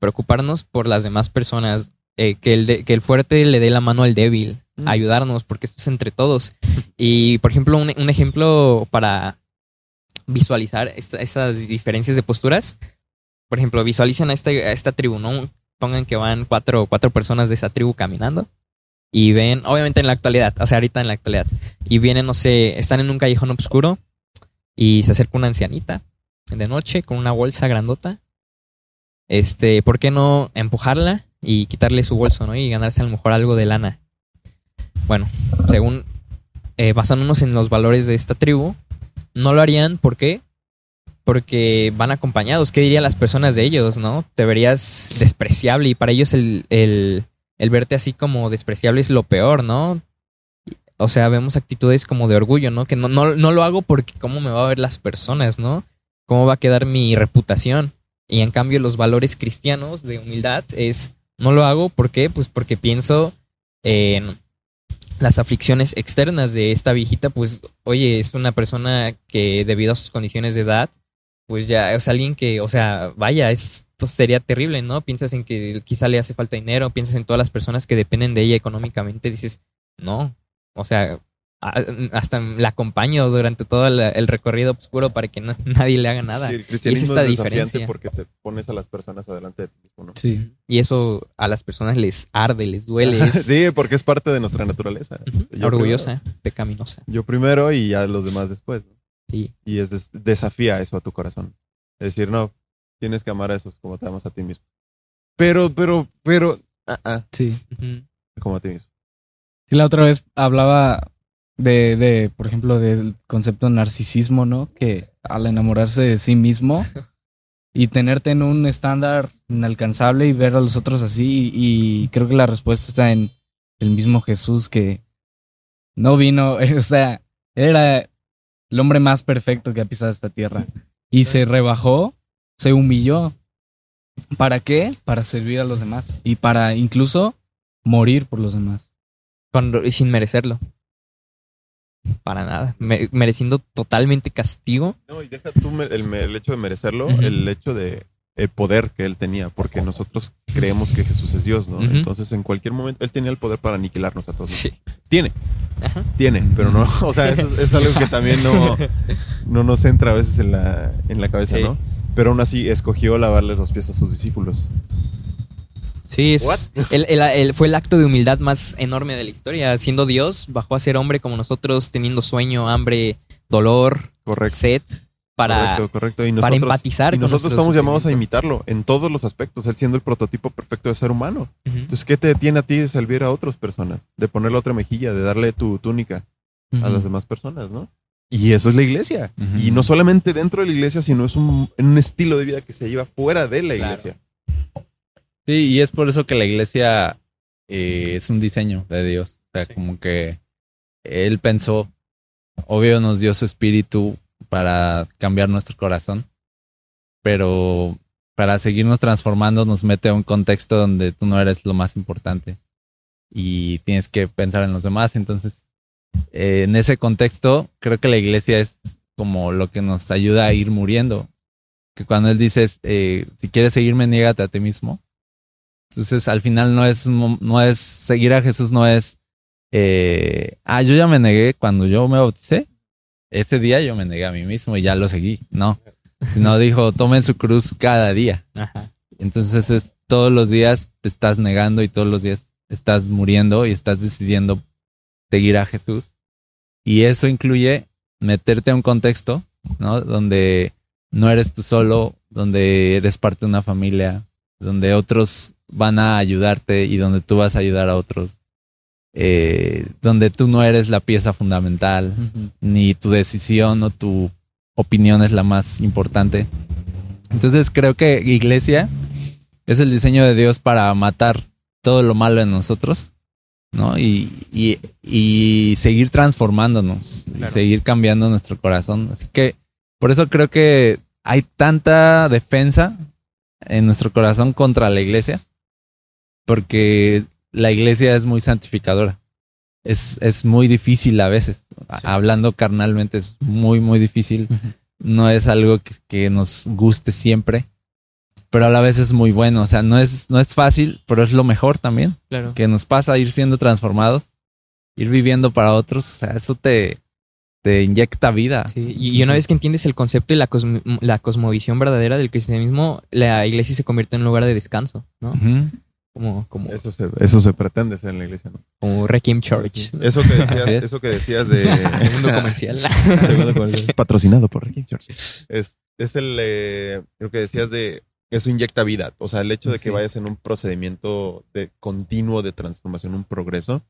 Preocuparnos por las demás personas. eh, que, el de- que el fuerte le dé la mano al débil. Mm. Ayudarnos, porque esto es entre todos. Y, por ejemplo, un, un ejemplo para visualizar esta- estas diferencias de posturas. Por ejemplo, visualicen a, este, a esta tribu, ¿no? Pongan que van cuatro, cuatro personas de esa tribu caminando y ven, obviamente en la actualidad, o sea, ahorita en la actualidad, y vienen, no sé, están en un callejón oscuro y se acerca una ancianita de noche con una bolsa grandota. Este, ¿por qué no empujarla y quitarle su bolso, ¿no? Y ganarse a lo mejor algo de lana. Bueno, según eh, basándonos en los valores de esta tribu, no lo harían, ¿por qué? Porque van acompañados. ¿Qué dirían las personas de ellos, no? Te verías despreciable y para ellos el, el, verte así como despreciable es lo peor, ¿no? O sea, vemos actitudes como de orgullo, ¿no? Que no, no, no lo hago porque cómo me va a ver las personas, ¿no? ¿Cómo va a quedar mi reputación? Y en cambio los valores cristianos de humildad es, no lo hago, ¿por qué? Pues porque pienso en las aflicciones externas de esta viejita, pues, oye, es una persona que debido a sus condiciones de edad, pues ya es alguien que, o sea, vaya, esto sería terrible, ¿no? Piensas en que quizá le hace falta dinero, piensas en todas las personas que dependen de ella económicamente, dices, no, o sea, a- hasta la acompaño durante todo el, recorrido oscuro para que no- nadie le haga nada. Sí, el cristianismo esta es desafiante diferencia. porque te pones a las personas adelante de ti mismo, ¿no? Sí. Y eso a las personas les arde, les duele, es sí, porque es parte de nuestra naturaleza. Orgullosa, pecaminosa. Yo primero y ya los demás después. ¿no? Sí. Y es des- desafía eso a tu corazón. Es decir, no, tienes que amar a esos como te amas a ti mismo. Pero, pero, pero, ah, ah, Sí. Como a ti mismo. Sí, la otra vez hablaba de, de, por ejemplo, del concepto narcisismo, ¿no? Que al enamorarse de sí mismo y tenerte en un estándar inalcanzable y ver a los otros así, y creo que la respuesta está en el mismo Jesús que no vino, o sea, era el hombre más perfecto que ha pisado esta tierra y se rebajó, se humilló. ¿Para qué? Para servir a los demás y para incluso morir por los demás. Cuando- y sin merecerlo. Para nada. Me- mereciendo totalmente castigo. No, y deja tú el, hecho de merecerlo, el hecho de el poder que él tenía, porque nosotros creemos que Jesús es Dios, ¿no? Entonces, en cualquier momento, él tenía el poder para aniquilarnos a todos. Sí. Tiene, Ajá. tiene, pero no, o sea, eso es, es algo que también no, no nos entra a veces en la, en la cabeza, Sí. ¿no? Pero aún así escogió lavarle los pies a sus discípulos. Sí, es, el- el- el- fue el acto de humildad más enorme de la historia. Siendo Dios, bajó a ser hombre como nosotros, teniendo sueño, hambre, dolor, Correcto. sed, para... correcto, correcto. Y para empatizar y nosotros estamos llamados a imitarlo en todos los aspectos, él siendo el prototipo perfecto de ser humano. Entonces, ¿qué te detiene a ti de servir a otras personas? De ponerle otra mejilla, de darle tu túnica a las demás personas, ¿no? Y eso es la iglesia. Y no solamente dentro de la iglesia, sino es un, un estilo de vida que se lleva fuera de la Claro. iglesia. Sí, y es por eso que la iglesia eh, es un diseño de Dios. O sea, Sí. como que Él pensó, obvio nos dio su espíritu para cambiar nuestro corazón, pero para seguirnos transformando nos mete a un contexto donde tú no eres lo más importante y tienes que pensar en los demás. Entonces, eh, en ese contexto, creo que la iglesia es como lo que nos ayuda a ir muriendo. Que cuando Él dice, eh, si quieres seguirme, niégate a ti mismo Entonces, al final no es, no es seguir a Jesús, no es, eh, ah, yo ya me negué cuando yo me bauticé. Ese día yo me negué a mí mismo y ya lo seguí. No, no dijo, tomen su cruz cada día. Ajá. Entonces es todos los días te estás negando y todos los días estás muriendo y estás decidiendo seguir a Jesús. Y eso incluye meterte a un contexto, ¿no? Donde no eres tú solo, donde eres parte de una familia, donde otros van a ayudarte y donde tú vas a ayudar a otros. Eh, donde tú no eres la pieza fundamental, ni tu decisión o tu opinión es la más importante. Entonces creo que iglesia es el diseño de Dios para matar todo lo malo en nosotros, ¿no? Y, y, y seguir transformándonos, y seguir cambiando nuestro corazón. Así que por eso creo que hay tanta defensa en nuestro corazón contra la iglesia, porque la iglesia es muy santificadora. Es, es muy difícil a veces. Sí. Hablando carnalmente es muy, muy difícil. No es algo que, que nos guste siempre, pero a la vez es muy bueno. O sea, no es, no es fácil, pero es lo mejor también. Claro. Que nos pasa ir siendo transformados, ir viviendo para otros. O sea, eso te, te inyecta vida. Sí, y, una vez que entiendes el concepto y la, cosmo- la cosmovisión verdadera del cristianismo, la iglesia se convierte en un lugar de descanso, ¿no? Como, como, Eso se, eso se pretende ser en la iglesia, ¿no? como Requiem Church. Eso que decías, es. eso que decías de Segundo comercial. Segundo comercial. Patrocinado por Ricky George. Es, es el eh, lo que decías de eso inyecta vida. O sea, el hecho de que Sí. vayas en un procedimiento de continuo de transformación, un progreso.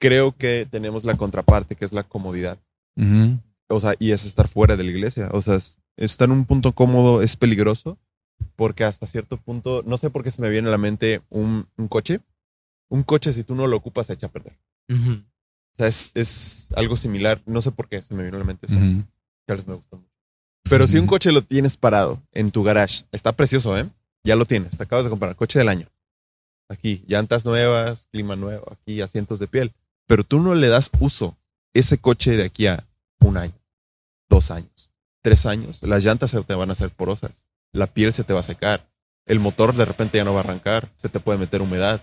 Creo que tenemos la contraparte, que es la comodidad. Ujú. O sea, y es estar fuera de la iglesia. O sea, es- estar en un punto cómodo es peligroso porque hasta cierto punto, no sé por qué se me viene a la mente un, un coche. Un coche, si tú no lo ocupas, se echa a perder. O sea, es, es algo similar. No sé por qué se me vino a la mente eso. Ujú. Tal vez me gustó mucho. Pero si un coche lo tienes parado en tu garage, está precioso, ¿eh? Ya lo tienes, te acabas de comprar, coche del año. Aquí, llantas nuevas, clima nuevo, aquí asientos de piel. Pero tú no le das uso ese coche de aquí a un año, dos años, tres años. Las llantas se te van a hacer porosas, la piel se te va a secar, el motor de repente ya no va a arrancar, se te puede meter humedad.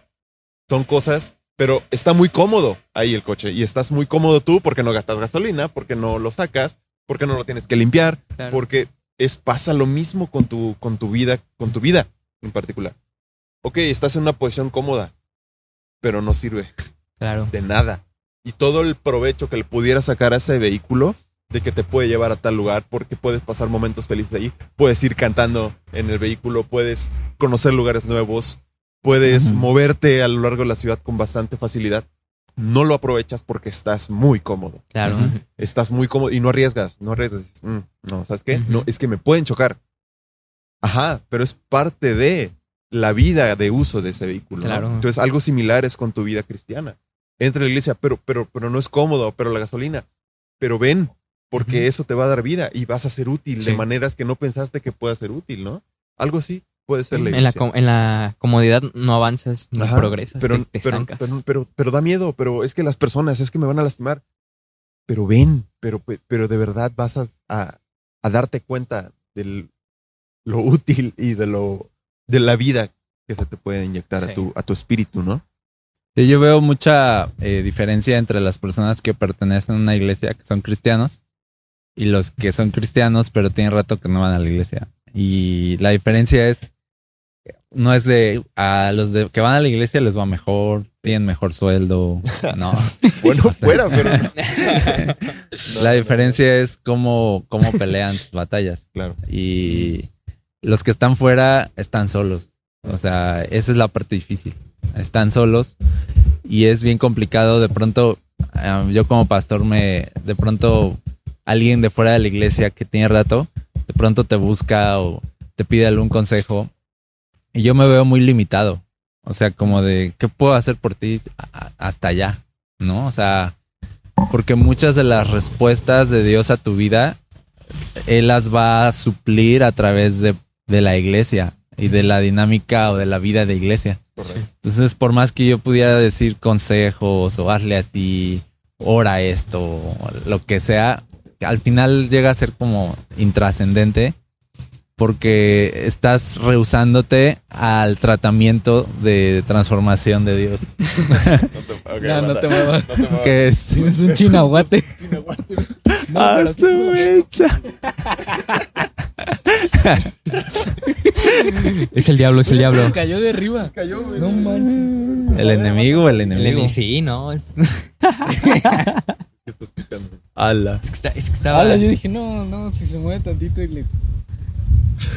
Son cosas, pero está muy cómodo ahí el coche y estás muy cómodo tú porque no gastas gasolina, porque no lo sacas, porque no lo tienes que limpiar, Claro. porque es pasa lo mismo con tu con tu vida, con tu vida en particular. Ok, estás en una posición cómoda, pero no sirve Claro. de nada. Y todo el provecho que le pudieras sacar a ese vehículo, de que te puede llevar a tal lugar, porque puedes pasar momentos felices ahí, puedes ir cantando en el vehículo, puedes conocer lugares nuevos, puedes moverte a lo largo de la ciudad con bastante facilidad. No lo aprovechas porque estás muy cómodo. Claro. Estás muy cómodo y no arriesgas, no arriesgas. Dices, "Mm, no, ¿sabes qué? No, es que me pueden chocar. Ajá, pero es parte de la vida de uso de ese vehículo. ¿no? Claro. Entonces, algo similar es con tu vida cristiana. Entra a la iglesia, pero, pero, pero no es cómodo, pero la gasolina. Pero ven, porque eso te va a dar vida y vas a ser útil de maneras que no pensaste que pueda ser útil, ¿no? Algo así puede ser la en, la, en la comodidad no avanzas ni Ajá, progresas, pero, te, te pero, estancas. pero, pero, pero da miedo, pero es que las personas, es que me van a lastimar. Pero ven, pero, pero de verdad vas a, a, a darte cuenta de lo útil y de lo de la vida que se te puede inyectar a, tu, a tu espíritu, ¿no? Sí, yo veo mucha eh, diferencia entre las personas que pertenecen a una iglesia que son cristianos y los que son cristianos pero tienen rato que no van a la iglesia. Y la diferencia es, no es de a los de, que van a la iglesia les va mejor, tienen mejor sueldo, no. Bueno, fuera, pero la diferencia es cómo, cómo pelean sus batallas. claro. Y los que están fuera están solos. O sea, esa es la parte difícil. Están solos y es bien complicado. De pronto, eh, yo como pastor me, de pronto, alguien de fuera de la iglesia que tiene rato, de pronto te busca o te pide algún consejo y yo me veo muy limitado. O sea, como de, ¿qué puedo hacer por ti hasta allá? ¿No? O sea, porque muchas de las respuestas de Dios a tu vida él las va a suplir a través de, de la iglesia y de la dinámica o de la vida de iglesia. Correcto. Entonces, por más que yo pudiera decir consejos o hazle así, ora esto, o lo que sea, al final llega a ser como intrascendente porque estás rehusándote al tratamiento de transformación de Dios. No, no te muevas. que es Tienes un chinahuate. a su mecha. Es el diablo, es el diablo. Cayó de arriba. Cayó, güey. No manches. El enemigo, el El enemigo. ene- Sí, no. Es, ¿Qué estás picando? Ala. es que, está- es que estaba. Ala, yo dije, no, no, si se mueve tantito y le,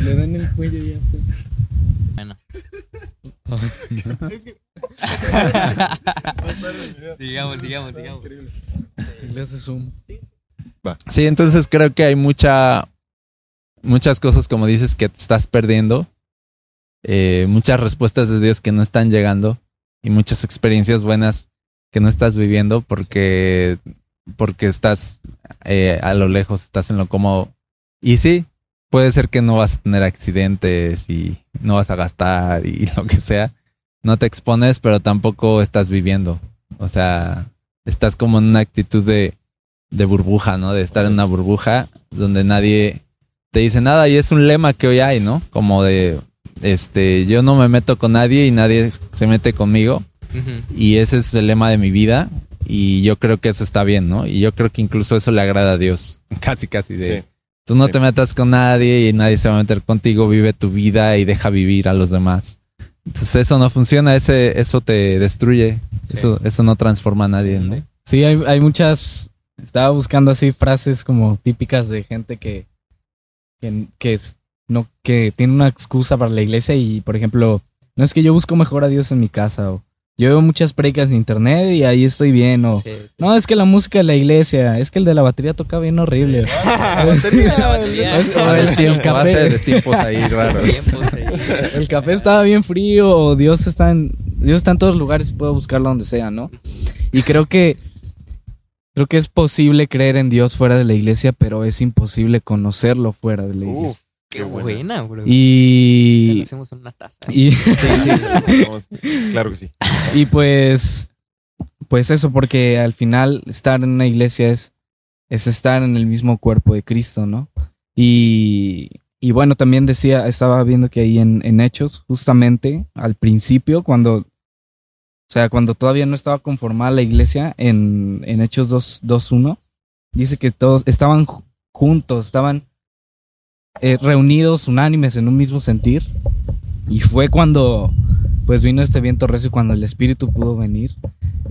le dan el cuello ya fue. Bueno. sigamos, sigamos, sigamos. Y le hace zoom. Sí, entonces creo que hay mucha, muchas cosas, como dices, que te estás perdiendo. Eh, muchas respuestas de Dios que no están llegando y muchas experiencias buenas que no estás viviendo porque, porque estás eh, a lo lejos, estás en lo cómodo. Y sí, puede ser que no vas a tener accidentes y no vas a gastar y lo que sea. No te expones, pero tampoco estás viviendo. O sea, estás como en una actitud de, de burbuja, ¿no? De estar en una burbuja donde nadie te dice nada y es un lema que hoy hay, ¿no? Como de, este, yo no me meto con nadie y nadie se mete conmigo y ese es el lema de mi vida y yo creo que eso está bien, ¿no? Y yo creo que incluso eso le agrada a Dios, casi, casi de... Sí. Tú no Sí. te metas con nadie y nadie se va a meter contigo, vive tu vida y deja vivir a los demás. Entonces eso no funciona, ese, eso te destruye, Sí. eso, eso no transforma a nadie, ¿no? Sí, hay, hay muchas. Estaba buscando así frases como típicas de gente que. que, que es- no, que tiene una excusa para la iglesia y, por ejemplo, no es que yo busco mejor a Dios en mi casa o yo veo muchas predicas de internet y ahí estoy bien o Sí, sí. no es que la música de la iglesia es que el de la batería toca bien horrible La batería, La batería. Es- o el, café ser de tiempos ahí raros. Tiempos ahí. el café estaba bien frío o Dios está en Dios está en todos lugares y puedo buscarlo donde sea, ¿no? Y creo que creo que es posible creer en Dios fuera de la iglesia, pero es imposible conocerlo fuera de la iglesia. Uf, Qué Qué buena. buena, bro. Y Lo hacemos en una taza. y, sí, sí. Vamos. Claro que sí. y pues pues eso porque al final estar en una iglesia es es estar en el mismo cuerpo de Cristo, ¿no? Y y bueno, también decía, estaba viendo que ahí en, en Hechos, justamente al principio, cuando, o sea, cuando todavía no estaba conformada la iglesia, en, en Hechos 2 2.1, dice que todos estaban ju- juntos, estaban eh, reunidos, unánimes en un mismo sentir. Y fue cuando, pues vino este viento recio, cuando el Espíritu pudo venir.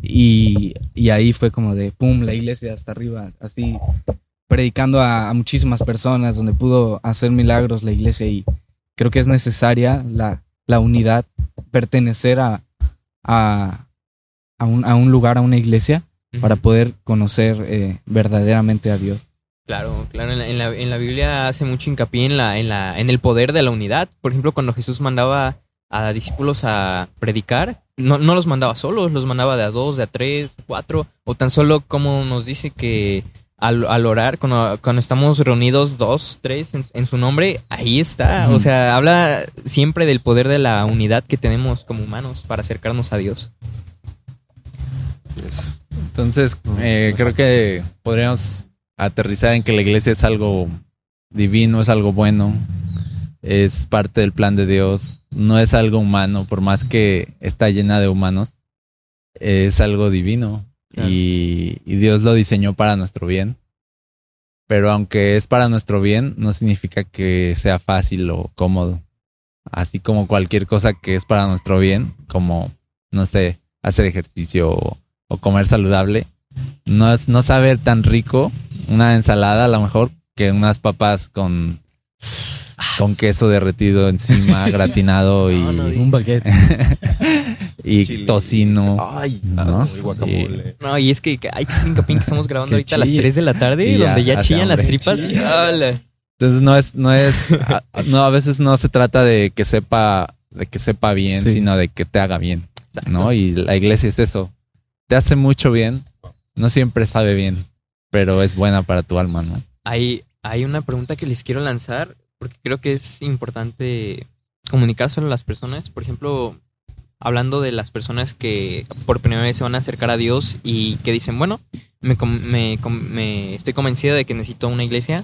Y, y ahí fue como de, pum, la iglesia hasta arriba, así predicando a, a muchísimas personas, donde pudo hacer milagros la iglesia y creo que es necesaria la, la unidad, pertenecer a, a, a, un, a un lugar, a una iglesia, para poder conocer eh, verdaderamente a Dios. Claro, claro. En la, en la- en la Biblia hace mucho hincapié en, la, en, la, en el poder de la unidad. Por ejemplo, cuando Jesús mandaba a discípulos a predicar, no, no los mandaba solos, los mandaba de a dos, de a tres, cuatro, o tan solo como nos dice que al, al orar, cuando, cuando estamos reunidos dos, tres en, en su nombre, ahí está. O sea, habla siempre del poder de la unidad que tenemos como humanos para acercarnos a Dios. Así es. Entonces, eh, creo que podríamos aterrizar en que la iglesia es algo divino, es algo bueno, es parte del plan de Dios, no es algo humano, por más que está llena de humanos, es algo divino Claro. y, y Dios lo diseñó para nuestro bien. Pero aunque es para nuestro bien, no significa que sea fácil o cómodo. Así como cualquier cosa que es para nuestro bien, como, no sé, hacer ejercicio o, o comer saludable, no es no saber tan rico una ensalada a lo mejor que unas papas con con queso derretido encima, gratinado y, No, no, Un baguette. y Chile. tocino. Ay, ¿no? guacamole. No, y es que hay que hacer hincapié que estamos grabando Que ahorita a las chille. 3 de la tarde, Y ya donde ya chillan las tripas. ¡Hala! Entonces no es, no es, a- no, a veces no se trata de que sepa, de que sepa bien, Sí. sino de que te haga bien, Exacto. ¿no? Y la iglesia es eso. Te hace mucho bien, no siempre sabe bien, pero es buena para tu alma, ¿no? Hay, hay una pregunta que les quiero lanzar, porque creo que es importante comunicárselo a las personas. Por ejemplo, hablando de las personas que por primera vez se van a acercar a Dios y que dicen, bueno, me, me me estoy convencido de que necesito una iglesia.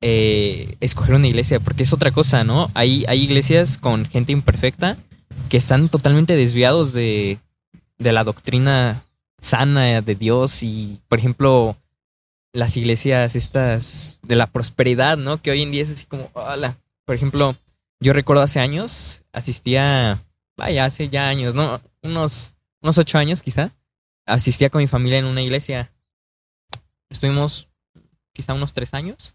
eh, escoger una iglesia, porque es otra cosa, ¿no? Hay, hay iglesias con gente imperfecta que están totalmente desviados de, de la doctrina sana de Dios y, por ejemplo, las iglesias estas de la prosperidad, ¿no? Que hoy en día es así como, hola. Por ejemplo, yo recuerdo hace años, asistía, vaya, hace ya años, ¿no? Unos, unos ocho años quizá, asistía con mi familia en una iglesia. Estuvimos quizá unos tres años.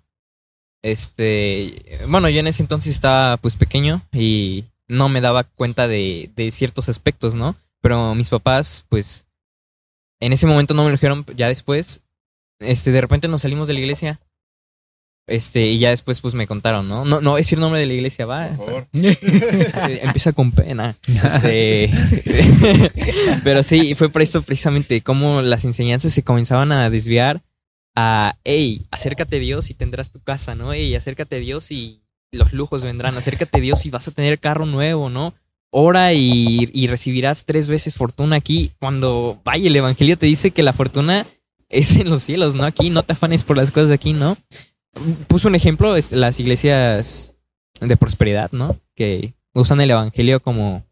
Este, bueno, yo en ese entonces estaba pues pequeño y no me daba cuenta de, de ciertos aspectos, ¿no? Pero mis papás, pues, en ese momento no me lo dijeron, ya después, este, de repente nos salimos de la iglesia. Este, y ya después pues me contaron, ¿no? No, no decir el nombre de la iglesia, va. Por favor. Así, empieza con pena. Este, pero sí, fue por esto precisamente cómo las enseñanzas se comenzaban a desviar a, hey, acércate a Dios y tendrás tu casa, ¿no? Hey, acércate a Dios y los lujos vendrán. Acércate a Dios y vas a tener carro nuevo, ¿no? Ora y, y recibirás tres veces fortuna aquí. Cuando, vaya, el Evangelio te dice que la fortuna es en los cielos, ¿no? Aquí no te afanes por las cosas de aquí, ¿no? Puso un ejemplo, es las iglesias de prosperidad, ¿no? Que usan el evangelio como,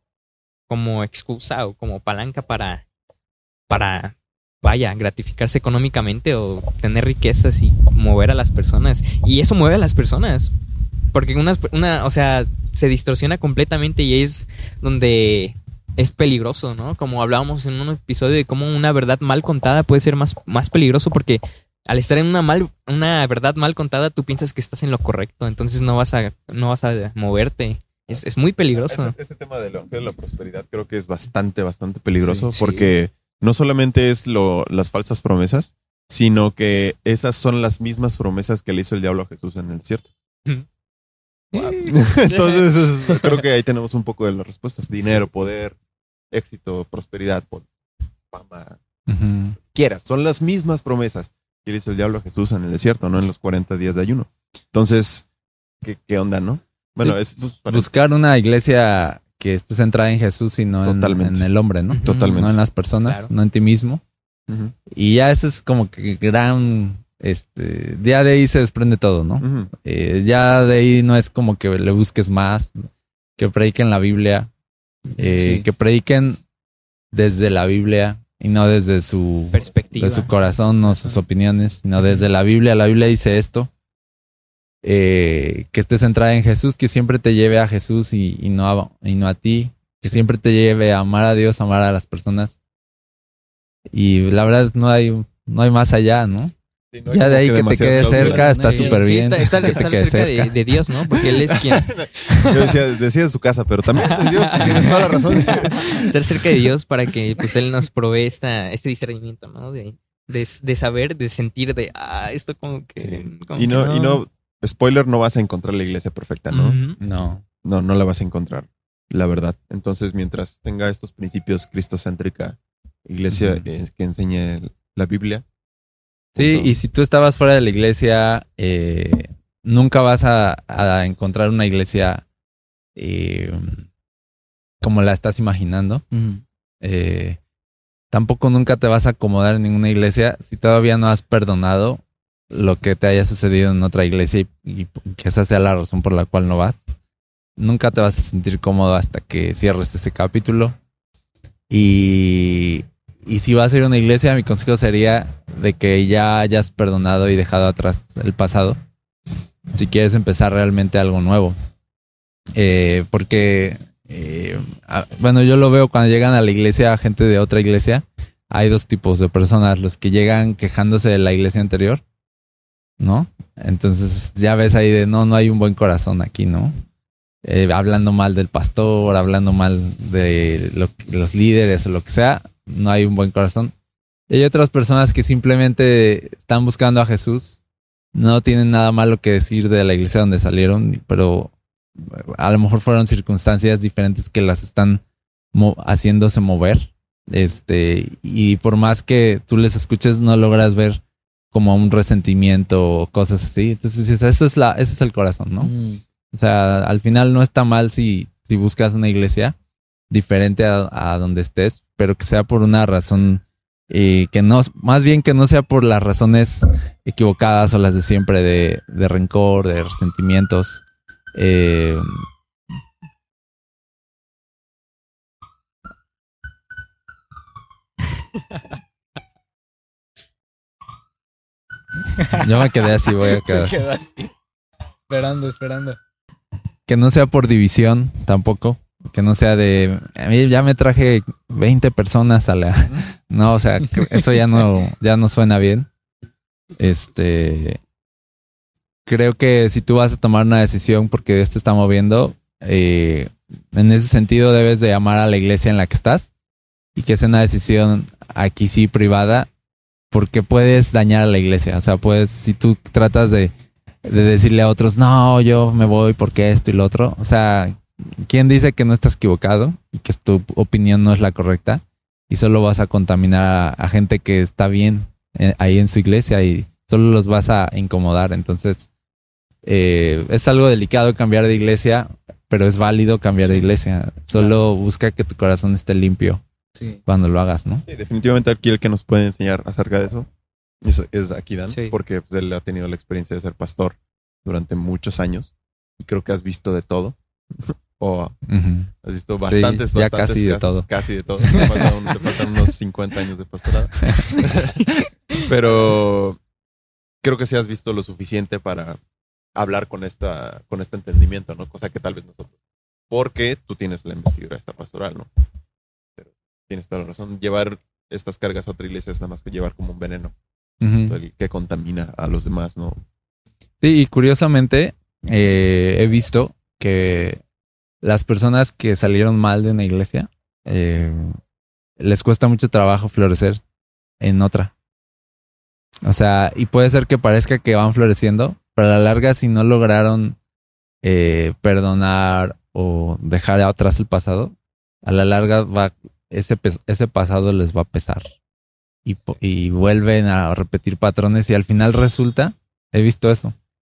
como excusa o como palanca para, para, vaya, gratificarse económicamente o tener riquezas y mover a las personas. Y eso mueve a las personas. Porque una, una o sea, se distorsiona completamente y es donde es peligroso, ¿no? Como hablábamos en un episodio de cómo una verdad mal contada puede ser más, más peligroso porque al estar en una mal, una verdad mal contada, tú piensas que estás en lo correcto, entonces no vas a, no vas a moverte. Es, es muy peligroso. Ese, ese tema del evangelio de la prosperidad creo que es bastante, bastante peligroso Sí. porque no solamente es lo, las falsas promesas, sino que esas son las mismas promesas que le hizo el diablo a Jesús en el desierto. Entonces, es- creo que ahí tenemos un poco de las respuestas. Dinero, poder, éxito, prosperidad, fama, quieras. Son las mismas promesas que le hizo el diablo a Jesús en el desierto, ¿no? En los 40 días de ayuno. Entonces, ¿qué, qué onda, no? Bueno, Sí, es para- buscar una iglesia que esté centrada en Jesús y no en, Totalmente. en el hombre, ¿no? Totalmente. No en las personas, Claro. no en ti mismo. Y ya eso es como que gran, este, ya de ahí se desprende todo, ¿no? Eh, ya de ahí no es como que le busques más, que prediquen la Biblia, eh, Sí. que prediquen desde la Biblia y no desde su, Perspectiva. de su corazón, no sus opiniones, sino desde la Biblia. La Biblia dice esto, eh, que estés centrada en Jesús, que siempre te lleve a Jesús y, y no, a, y no a ti, que siempre te lleve a amar a Dios, amar a las personas. Y la verdad no hay, no hay más allá, ¿no? Sí, no hay Ya de ahí que te quede cerca está súper Sí, bien. está, está- que te está quede cerca de, de Dios, ¿no? Porque Él es quien... Yo decía, decía de su casa, pero también de Dios, tienes toda la razón. estar cerca de Dios para que pues Él nos provee esta, este discernimiento, ¿no? De, de, de saber, de sentir, de, ah, esto como que... Sí. como Y que no, y no, spoiler, no vas a encontrar la iglesia perfecta, ¿no? No. No, no la vas a encontrar, la verdad. Entonces, mientras tenga estos principios cristocéntrica, iglesia eh, que enseñe la Biblia. Sí, punto. y si tú estabas fuera de la iglesia, eh, nunca vas a, a encontrar una iglesia eh, como la estás imaginando. Eh, tampoco nunca te vas a acomodar en ninguna iglesia si todavía no has perdonado lo que te haya sucedido en otra iglesia y, y que esa sea la razón por la cual no vas. Nunca te vas a sentir cómodo hasta que cierres ese capítulo. Y, y si vas a ir a una iglesia, mi consejo sería de que ya hayas perdonado y dejado atrás el pasado. Si quieres empezar realmente algo nuevo. Eh, porque, eh, bueno, yo lo veo cuando llegan a la iglesia gente de otra iglesia. Hay dos tipos de personas, los que llegan quejándose de la iglesia anterior, ¿no? Entonces ya ves ahí de, no, no hay un buen corazón aquí, ¿no? Eh, hablando mal del pastor, hablando mal de lo- los líderes o lo que sea, no hay un buen corazón. Y hay otras personas que simplemente están buscando a Jesús, no tienen nada malo que decir de la iglesia donde salieron, pero a lo mejor fueron circunstancias diferentes que las están mo- haciéndose mover. Este, y por más que tú les escuches, no logras ver como un resentimiento o cosas así. Entonces, eso es la, ese es el corazón, ¿no? Ujú. O sea, al final no está mal si, si buscas una iglesia diferente a, a donde estés, pero que sea por una razón Y que no, más bien que no sea por las razones equivocadas o las de siempre de, de rencor, de resentimientos. Eh, yo me quedé así, voy a Se quedar. quedó así. Esperando, esperando. Que no sea por división tampoco. Que no sea de. A mí ya me traje 20 personas a la. No, o sea, eso ya no, ya no suena bien. Este. Creo que si tú vas a tomar una decisión porque te está moviendo, eh, en ese sentido debes de amar a la iglesia en la que estás y que sea una decisión aquí sí privada porque puedes dañar a la iglesia. O sea, puedes, si tú tratas de, de decirle a otros, no, yo me voy porque esto y lo otro. O sea, ¿quién dice que no estás equivocado y que tu opinión no es la correcta? Y solo vas a contaminar a, a gente que está bien eh, ahí en su iglesia y solo los vas a incomodar. Entonces, eh, es algo delicado cambiar de iglesia, pero es válido cambiar de iglesia. Solo busca que tu corazón esté limpio Sí. cuando lo hagas, ¿no? Sí, definitivamente aquí el que nos puede enseñar acerca de eso es, es aquí Dan, Sí. porque pues, él ha tenido la experiencia de ser pastor durante muchos años y creo que has visto de todo. O has visto bastantes, ya bastantes casi de todo. Casi de todo. Te faltan, te faltan unos 50 años de pastorado. Pero creo que sí has visto lo suficiente para hablar con esta, con este entendimiento, ¿no? Cosa que tal vez nosotros. Porque tú tienes la investidura esta pastoral, ¿no? Pero tienes toda la razón. Llevar estas cargas a otra iglesia es nada más que llevar como un veneno el que contamina a los demás, ¿no? Sí, y curiosamente eh, he visto que las personas que salieron mal de una iglesia eh, les cuesta mucho trabajo florecer en otra. O sea, y puede ser que parezca que van floreciendo, pero a la larga si no lograron eh, perdonar o dejar atrás el pasado, a la larga va ese, ese pasado les va a pesar. Y, y vuelven a repetir patrones y al final resulta, he visto eso,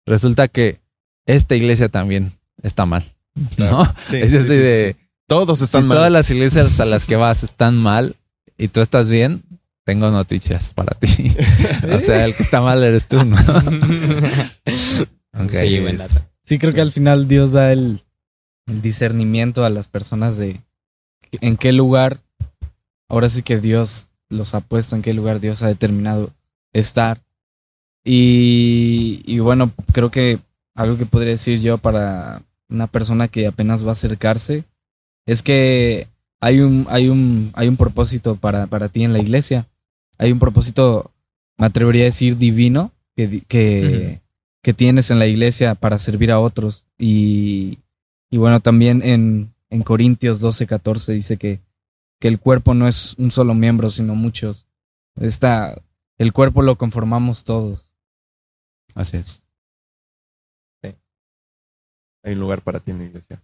resulta que esta iglesia también está mal. ¿No? Sí, es sí, así sí, sí, de, sí. Todos si están mal. todas las iglesias a las que vas están mal y tú estás bien, tengo noticias para ti. o sea, el que está mal eres tú, ¿no? Ok. Sí, buen dato. Sí, creo que al final Dios da el, el discernimiento a las personas de en qué lugar, ahora sí que Dios los ha puesto, en qué lugar Dios ha determinado estar. Y, y bueno, creo que algo que podría decir yo para una persona que apenas va a acercarse es que hay un, hay un, hay un propósito para, para ti en la iglesia. Hay un propósito, me atrevería a decir, divino que, que, que tienes en la iglesia para servir a otros. Y, y bueno, también en, en Corintios 12, 14 dice que, que el cuerpo no es un solo miembro, sino muchos. Esta, el cuerpo lo conformamos todos. Así es. Hay un lugar para ti en la iglesia.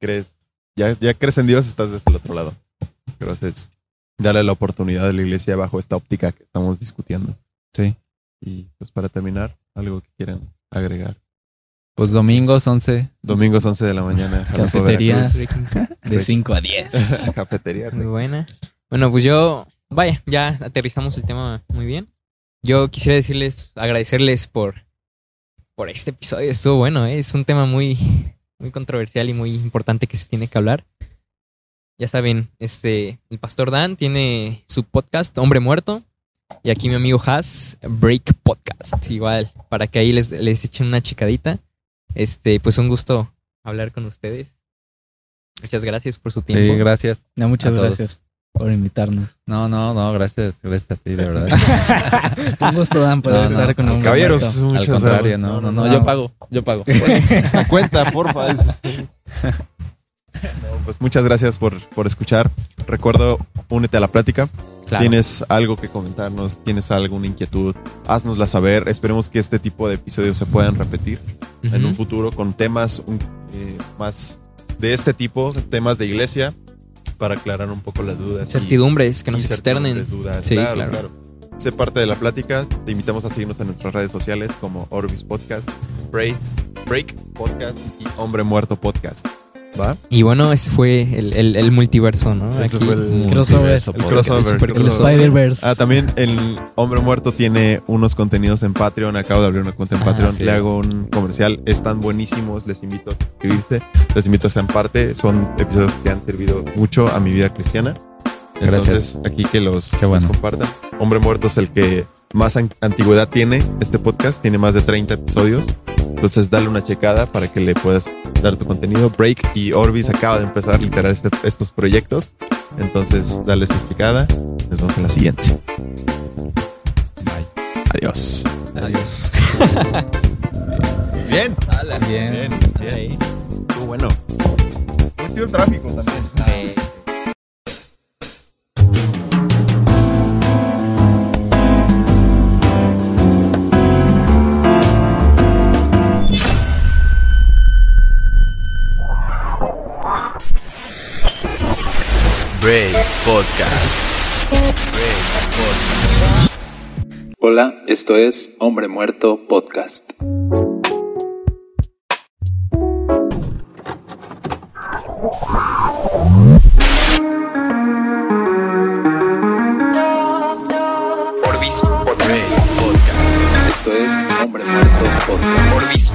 Crees, ya, ya crees en Dios, estás desde el otro lado. Pero es darle la oportunidad a la iglesia bajo esta óptica que estamos discutiendo. Sí. Y pues para terminar, algo que quieran agregar. Pues domingos 11. Domingos 11 de la mañana. Cafetería de 5 a 10. Cafetería. Muy buena. Bueno, pues yo, vaya, ya aterrizamos el tema muy bien. Yo quisiera decirles, agradecerles por, por este episodio. Estuvo bueno, ¿eh? es un tema muy, muy controversial y muy importante que se tiene que hablar. Ya saben, este, el pastor Dan tiene su podcast Hombre Muerto y aquí mi amigo Has Break Podcast. Igual, para que ahí les, les echen una chicadita. Este, pues un gusto hablar con ustedes. Muchas gracias por su tiempo. Sí, gracias. No, muchas gracias por invitarnos. No, no, no, gracias. Gracias a ti, de verdad. Un gusto, Dan, poder No, no, estar con un Caballeros, Al muchas contrario, no, no, no, no. yo pago, yo pago. La cuenta, porfa. es- No, pues muchas gracias por, por escuchar. Recuerdo, únete a la plática. Claro. ¿Tienes algo que comentarnos? ¿Tienes alguna inquietud? Haznosla saber. Esperemos que este tipo de episodios se puedan repetir en un futuro con temas un- eh, más de este tipo, temas de iglesia, para aclarar un poco las dudas. y- Certidumbres que nos externen. dudas. Sí, claro, claro. claro. Sé parte de la plática. Te invitamos a seguirnos en nuestras redes sociales como Orbis Podcast, Break, Break Podcast y Hombre Muerto Podcast. ¿Va? Y bueno, ese fue el, el- el multiverso, ¿no? Ese Aquí. fue el Crossover. El crossover. El. Spider-Verse. Ah, también el Hombre Muerto tiene unos contenidos en Patreon. Acabo de abrir una cuenta en Ah, Patreon. así Le hago un comercial. Están buenísimos. Les invito a suscribirse. Les invito a ser parte. Son episodios que han servido mucho a mi vida cristiana. Entonces, aquí que los, bueno. los compartan. Hombre Muerto es el que más an- antigüedad tiene este podcast. Tiene más de 30 episodios. Entonces, dale una checada para que le puedas dar tu contenido. Break y Orbis acaba de empezar literal este- estos proyectos. Entonces, dale su checada. Nos vemos en la siguiente. Adiós. Adiós. Bien. Bien. Ahí. Estuvo bueno. Muy chido el tráfico también. Podcast. Hola, esto es Hombre Muerto Podcast. Esto es Hombre Muerto Podcast.